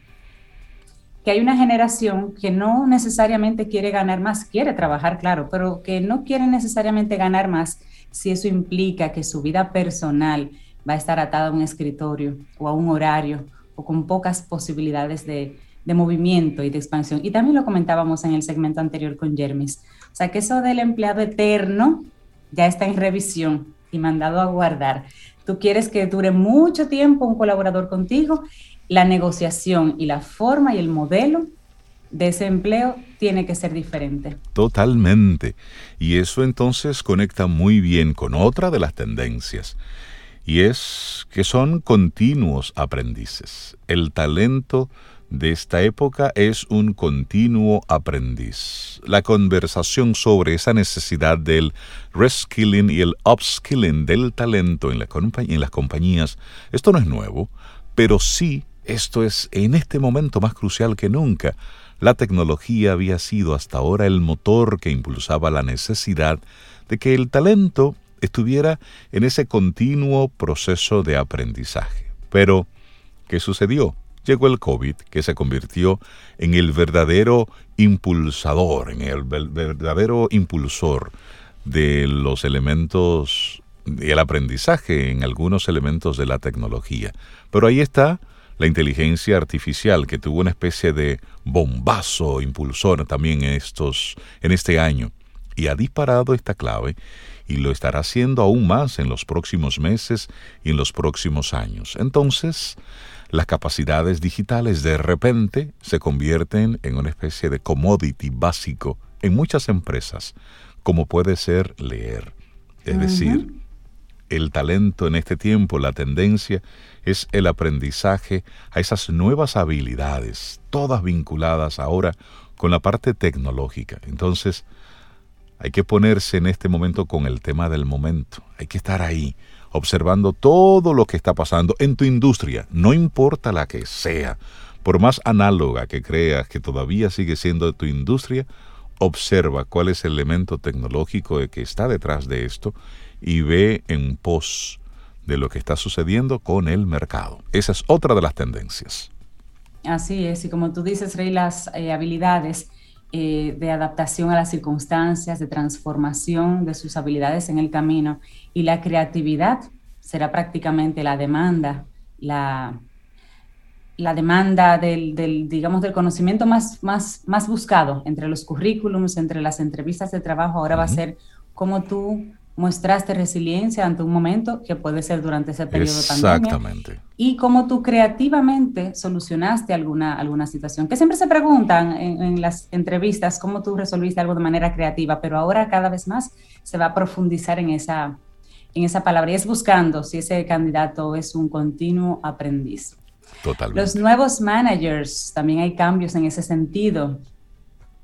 que hay una generación que no necesariamente quiere ganar más, quiere trabajar, claro, pero que no quiere necesariamente ganar más si eso implica que su vida personal va a estar atada a un escritorio o a un horario o con pocas posibilidades de, de movimiento y de expansión. Y también lo comentábamos en el segmento anterior con Jermis. O sea, que eso del empleado eterno ya está en revisión y mandado a guardar. Tú quieres que dure mucho tiempo un colaborador contigo, la negociación y la forma y el modelo de ese empleo tiene que ser diferente. Totalmente. Y eso entonces conecta muy bien con otra de las tendencias. Y es que son continuos aprendices. El talento de esta época es un continuo aprendiz. La conversación sobre esa necesidad del reskilling y el upskilling del talento en, en las compañías, esto no es nuevo, pero sí esto es en este momento más crucial que nunca. La tecnología había sido hasta ahora el motor que impulsaba la necesidad de que el talento estuviera en ese continuo proceso de aprendizaje. Pero, ¿qué sucedió? Llegó el COVID, que se convirtió en el verdadero impulsador, en el verdadero impulsor de los elementos del aprendizaje en algunos elementos de la tecnología. Pero ahí está la inteligencia artificial que tuvo una especie de bombazo impulsor también estos en este año y ha disparado esta clave y lo estará haciendo aún más en los próximos meses y en los próximos años. Entonces, las capacidades digitales de repente se convierten en una especie de commodity básico en muchas empresas, como puede ser leer. Es decir, el talento en este tiempo, la tendencia, es el aprendizaje a esas nuevas habilidades, todas vinculadas ahora con la parte tecnológica. Entonces, hay que ponerse en este momento con el tema del momento, hay que estar ahí, observando todo lo que está pasando en tu industria, no importa la que sea, por más análoga que creas que todavía sigue siendo tu industria, observa cuál es el elemento tecnológico que está detrás de esto y ve en pos de lo que está sucediendo con el mercado. Esa es otra de las tendencias. Así es, y como tú dices, Rey, las eh, habilidades eh, de adaptación a las circunstancias, de transformación de sus habilidades en el camino. Y la creatividad será prácticamente la demanda, la, la demanda del, digamos, del conocimiento más, más, más buscado entre los currículums, entre las entrevistas de trabajo, ahora va a ser cómo tú muestraste resiliencia ante un momento que puede ser durante ese periodo Exactamente. y cómo tú creativamente solucionaste alguna, alguna situación. Que siempre se preguntan en, en, las entrevistas cómo tú resolviste algo de manera creativa, pero ahora cada vez más se va a profundizar en esa, en esa palabra y es buscando si ese candidato es un continuo aprendiz. Totalmente. Los nuevos managers, también hay cambios en ese sentido.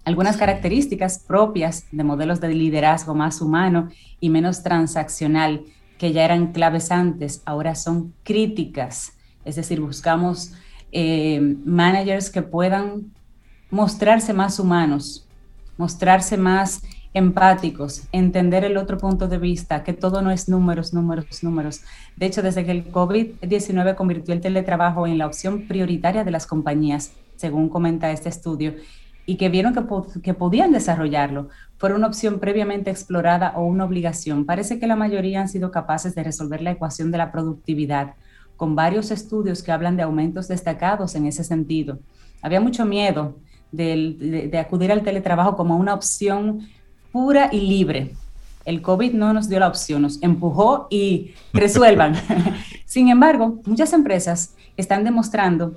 Algunas características propias de modelos de liderazgo más humano y menos transaccional, que ya eran claves antes, ahora son críticas. Es decir, buscamos eh, managers que puedan mostrarse más humanos, mostrarse más empáticos, entender el otro punto de vista, que todo no es números, números, números. De hecho, desde que el COVID-19 convirtió el teletrabajo en la opción prioritaria de las compañías, según comenta este estudio, y que vieron que, que podían desarrollarlo, fue una opción previamente explorada o una obligación. Parece que la mayoría han sido capaces de resolver la ecuación de la productividad, con varios estudios que hablan de aumentos destacados en ese sentido. Había mucho miedo de, de acudir al teletrabajo como una opción pura y libre. El COVID no nos dio la opción, nos empujó y resuelvan. Sin embargo, muchas empresas están demostrando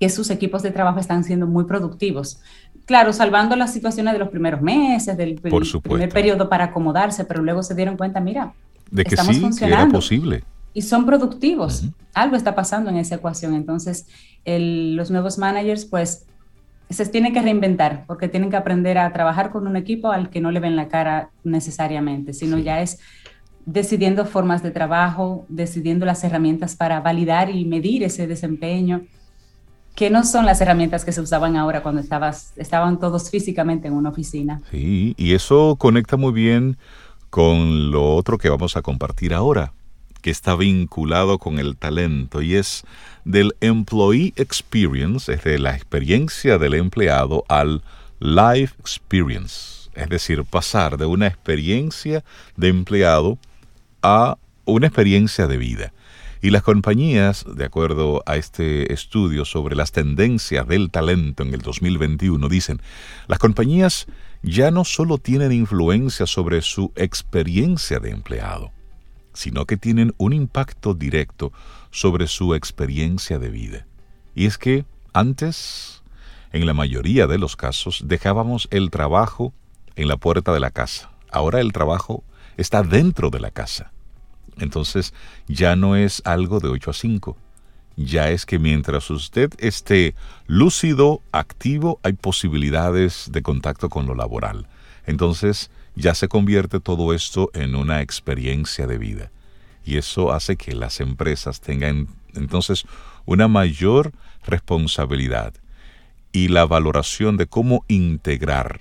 que sus equipos de trabajo están siendo muy productivos. Claro, salvando las situaciones de los primeros meses, del primer periodo para acomodarse, pero luego se dieron cuenta, mira, de que estamos sí, funcionando. Que era posible. Y son productivos. Algo está pasando en esa ecuación. Entonces, el, los nuevos managers, pues, se tienen que reinventar porque tienen que aprender a trabajar con un equipo al que no le ven la cara necesariamente, sino ya es decidiendo formas de trabajo, decidiendo las herramientas para validar y medir ese desempeño, que no son las herramientas que se usaban ahora cuando estabas, estaban todos físicamente en una oficina. Sí, y eso conecta muy bien con lo otro que vamos a compartir ahora, que está vinculado con el talento y es del employee experience, es de la experiencia del empleado al life experience, es decir, pasar de una experiencia de empleado a una experiencia de vida. Y las compañías, de acuerdo a este estudio sobre las tendencias del talento en el 2021, dicen, las compañías ya no solo tienen influencia sobre su experiencia de empleado, sino que tienen un impacto directo sobre su experiencia de vida. Y es que antes, en la mayoría de los casos, dejábamos el trabajo en la puerta de la casa. Ahora el trabajo está dentro de la casa. Entonces ya no es algo de 8 a 5. Ya es que mientras usted esté lúcido, activo, hay posibilidades de contacto con lo laboral. Entonces, ya se convierte todo esto en una experiencia de vida. Y eso hace que las empresas tengan entonces una mayor responsabilidad y la valoración de cómo integrar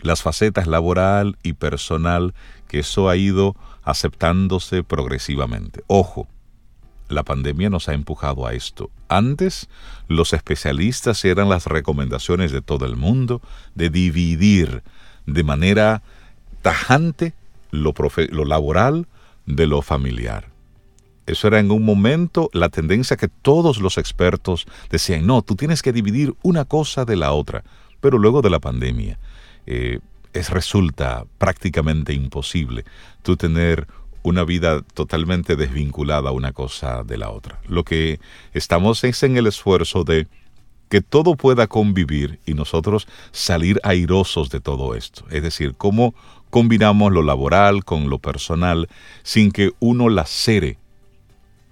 las facetas laboral y personal, que eso ha ido aceptándose progresivamente. Ojo, la pandemia nos ha empujado a esto. Antes, los especialistas eran las recomendaciones de todo el mundo de dividir de manera tajante lo, laboral de lo familiar. Eso era en un momento la tendencia que todos los expertos decían, no, tú tienes que dividir una cosa de la otra. Pero luego de la pandemia, eh, es, resulta prácticamente imposible tú tener una vida totalmente desvinculada una cosa de la otra. Lo que estamos es en el esfuerzo de que todo pueda convivir y nosotros salir airosos de todo esto. Es decir, cómo combinamos lo laboral con lo personal sin que uno lacere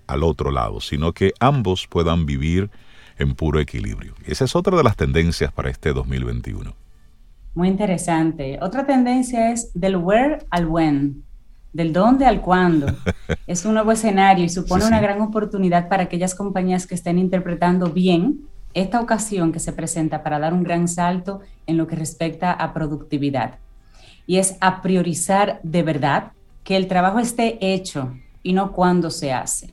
al otro lado, sino que ambos puedan vivir en puro equilibrio. Esa es otra de las tendencias para este 2021. Muy interesante. Otra tendencia es del where al when, del dónde al cuándo. es un nuevo escenario y supone una gran oportunidad para aquellas compañías que estén interpretando bien esta ocasión que se presenta para dar un gran salto en lo que respecta a productividad. Y es a priorizar de verdad que el trabajo esté hecho y no cuando se hace.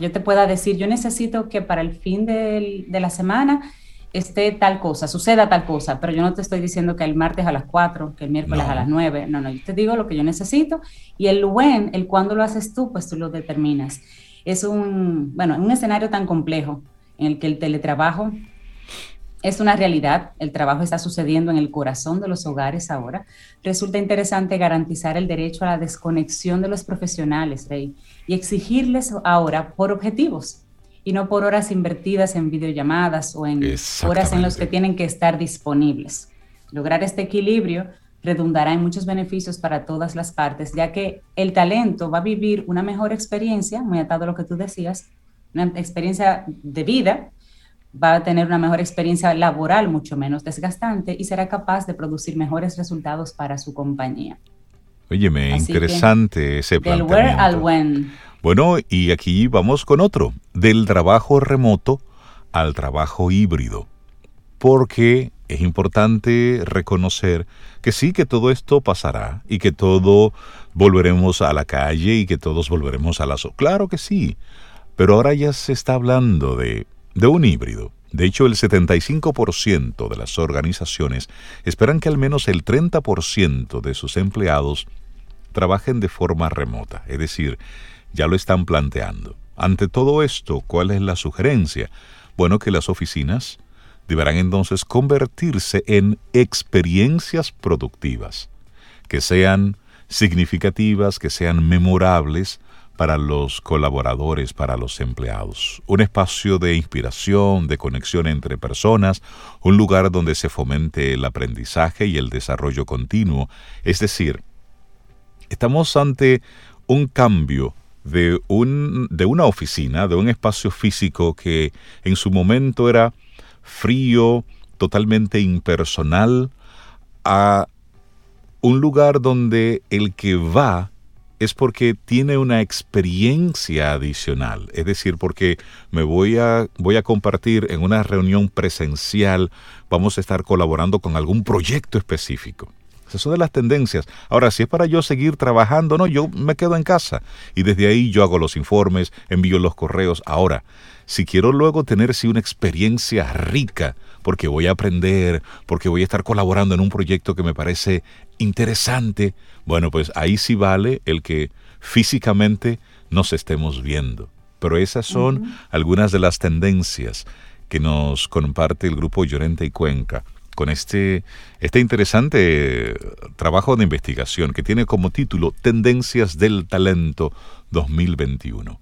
Yo te pueda decir, yo necesito que para el fin de, la semana esté tal cosa, suceda tal cosa, pero yo no te estoy diciendo que el martes a las 4, que el miércoles a las 9, no, no, yo te digo lo que yo necesito y el when, el cuándo lo haces tú, pues tú lo determinas. Es un, bueno, un escenario tan complejo en el que el teletrabajo es una realidad, el trabajo está sucediendo en el corazón de los hogares ahora. Resulta interesante garantizar el derecho a la desconexión de los profesionales, Rey, y exigirles ahora por objetivos y no por horas invertidas en videollamadas o en horas en las que tienen que estar disponibles. Lograr este equilibrio redundará en muchos beneficios para todas las partes, ya que el talento va a vivir una mejor experiencia, muy atado a lo que tú decías, una experiencia de vida, va a tener una mejor experiencia laboral mucho menos desgastante y será capaz de producir mejores resultados para su compañía. Óyeme, interesante ese planteamiento. Del where al when. Bueno, y aquí vamos con otro, del trabajo remoto al trabajo híbrido. Porque es importante reconocer que sí, que todo esto pasará y que todo volveremos a la calle y que todos volveremos a la... claro que sí, pero ahora ya se está hablando de de un híbrido. De hecho, el 75% de las organizaciones esperan que al menos el 30% de sus empleados trabajen de forma remota, es decir, ya lo están planteando. Ante todo esto, ¿cuál es la sugerencia? Bueno, que las oficinas deberán entonces convertirse en experiencias productivas, que sean significativas, que sean memorables, para los colaboradores, para los empleados. Un espacio de inspiración, de conexión entre personas, un lugar donde se fomente el aprendizaje y el desarrollo continuo. Es decir, estamos ante un cambio de, un, de una oficina, de un espacio físico que en su momento era frío, totalmente impersonal, a un lugar donde el que va es porque tiene una experiencia adicional, es decir, porque me voy a, voy a compartir en una reunión presencial, vamos a estar colaborando con algún proyecto específico. Esas son de las tendencias. Ahora, si es para yo seguir trabajando, no, yo me quedo en casa y desde ahí yo hago los informes, envío los correos. Ahora, si quiero luego tener sí, una experiencia rica, porque voy a aprender, porque voy a estar colaborando en un proyecto que me parece interesante, bueno, pues ahí sí vale el que físicamente nos estemos viendo. Pero esas son algunas de las tendencias que nos comparte el grupo Llorente y Cuenca con este, este interesante trabajo de investigación que tiene como título Tendencias del Talento 2021.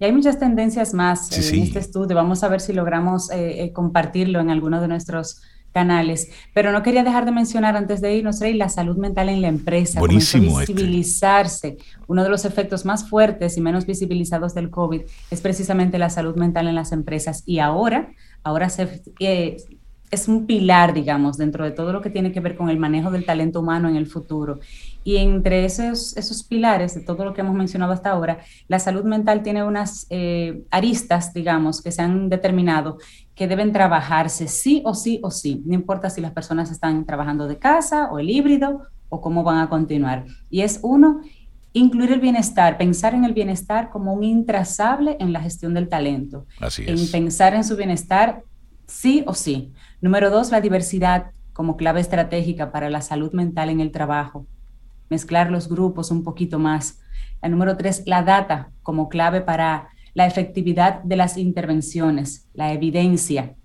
Y hay muchas tendencias más en este estudio. Vamos a ver si logramos eh, eh, compartirlo en alguno de nuestros canales. Pero no quería dejar de mencionar antes de irnos, Rey, la salud mental en la empresa. Buenísimo. Este. Visibilizarse. Uno de los efectos más fuertes y menos visibilizados del COVID es precisamente la salud mental en las empresas. Y ahora, ahora se, eh, es un pilar, digamos, dentro de todo lo que tiene que ver con el manejo del talento humano en el futuro. Y entre esos, esos pilares de todo lo que hemos mencionado hasta ahora, la salud mental tiene unas eh, aristas, digamos, que se han determinado que deben trabajarse sí o sí o sí, no importa si las personas están trabajando de casa o el híbrido o cómo van a continuar. Y es uno, incluir el bienestar, pensar en el bienestar como un intrazable en la gestión del talento. Así es. En pensar en su bienestar sí o sí. Número dos, la diversidad como clave estratégica para la salud mental en el trabajo. Mezclar los grupos un poquito más. La número tres, la data como clave para la efectividad de las intervenciones, la evidencia.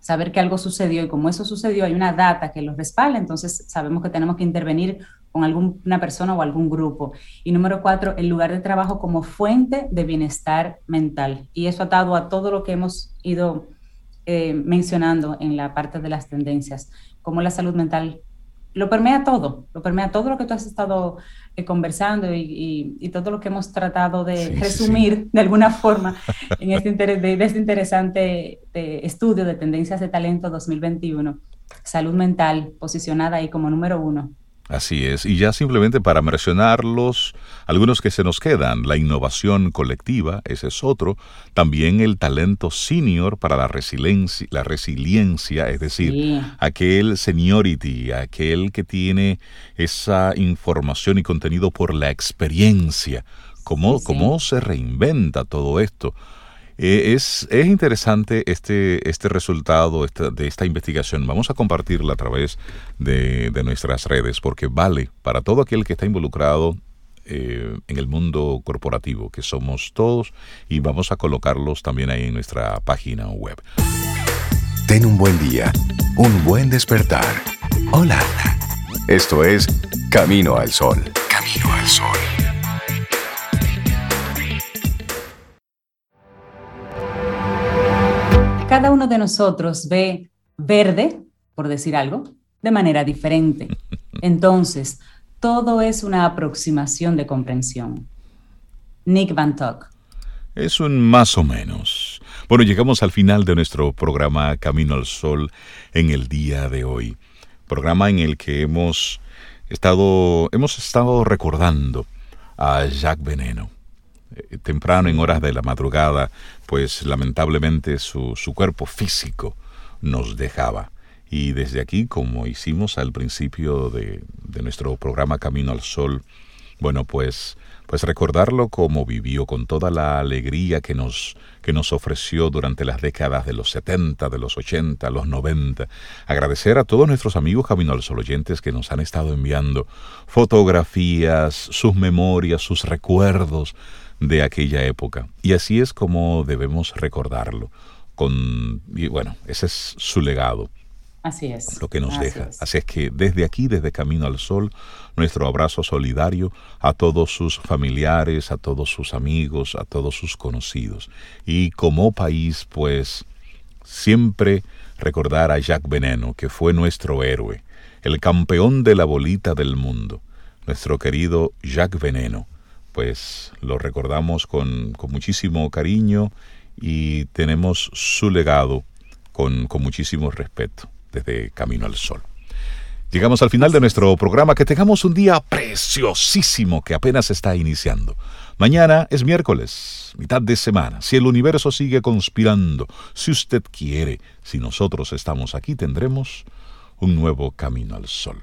Saber que algo sucedió y como eso sucedió hay una data que lo respalda, entonces sabemos que tenemos que intervenir con alguna persona o algún grupo. Y número cuatro, el lugar de trabajo como fuente de bienestar mental. Y eso atado a todo lo que hemos ido eh, mencionando en la parte de las tendencias, como la salud mental lo permea todo, lo permea todo lo que tú has estado eh, conversando y, todo lo que hemos tratado de resumir de alguna forma en este, de, este interesante estudio de tendencias de talento 2021. Salud mental posicionada ahí como número uno Así es, y ya simplemente para mencionarlos, algunos que se nos quedan, la innovación colectiva, ese es otro, también el talento senior para la resiliencia, la resiliencia es decir, aquel seniority, aquel que tiene esa información y contenido por la experiencia, cómo, cómo se reinventa todo esto. Eh, es, es, interesante este, este resultado de esta investigación. Vamos a compartirla a través de, nuestras redes porque vale para todo aquel que está involucrado eh, en el mundo corporativo, que somos todos, y vamos a colocarlos también ahí en nuestra página web. Ten un buen día, un buen despertar. Hola. Esto es Camino al Sol. Camino al Sol. Uno de nosotros ve verde, por decir algo, de manera diferente. Entonces, todo es una aproximación de comprensión. Nick Van Tuck. Es un más o menos. Bueno, llegamos al final de nuestro programa Camino al Sol en el día de hoy. Programa en el que hemos estado, hemos estado recordando a Jacques Veneno. Eh, temprano en horas de la madrugada, pues lamentablemente su, su cuerpo físico nos dejaba. Y desde aquí, como hicimos al principio de, de, nuestro programa Camino al Sol, bueno, pues, pues recordarlo como vivió, con toda la alegría que nos, que nos ofreció durante las décadas de los 70, de los 80, los 90. Agradecer a todos nuestros amigos Camino al Sol oyentes que nos han estado enviando fotografías, sus memorias, sus recuerdos, de aquella época. Y así es como debemos recordarlo. Con, y bueno, ese es su legado. Así es. Lo que nos deja. Así es que desde aquí, desde Camino al Sol, nuestro abrazo solidario a todos sus familiares, a todos sus amigos, a todos sus conocidos. Y como país, pues, siempre recordar a Jacques Veneno, que fue nuestro héroe, el campeón de la bolita del mundo, nuestro querido Jacques Veneno pues lo recordamos con, muchísimo cariño y tenemos su legado con, con muchísimo respeto desde Camino al Sol. Llegamos al final de nuestro programa. Que tengamos un día preciosísimo que apenas está iniciando. Mañana es miércoles, mitad de semana. Si el universo sigue conspirando, si usted quiere, si nosotros estamos aquí, tendremos un nuevo camino al sol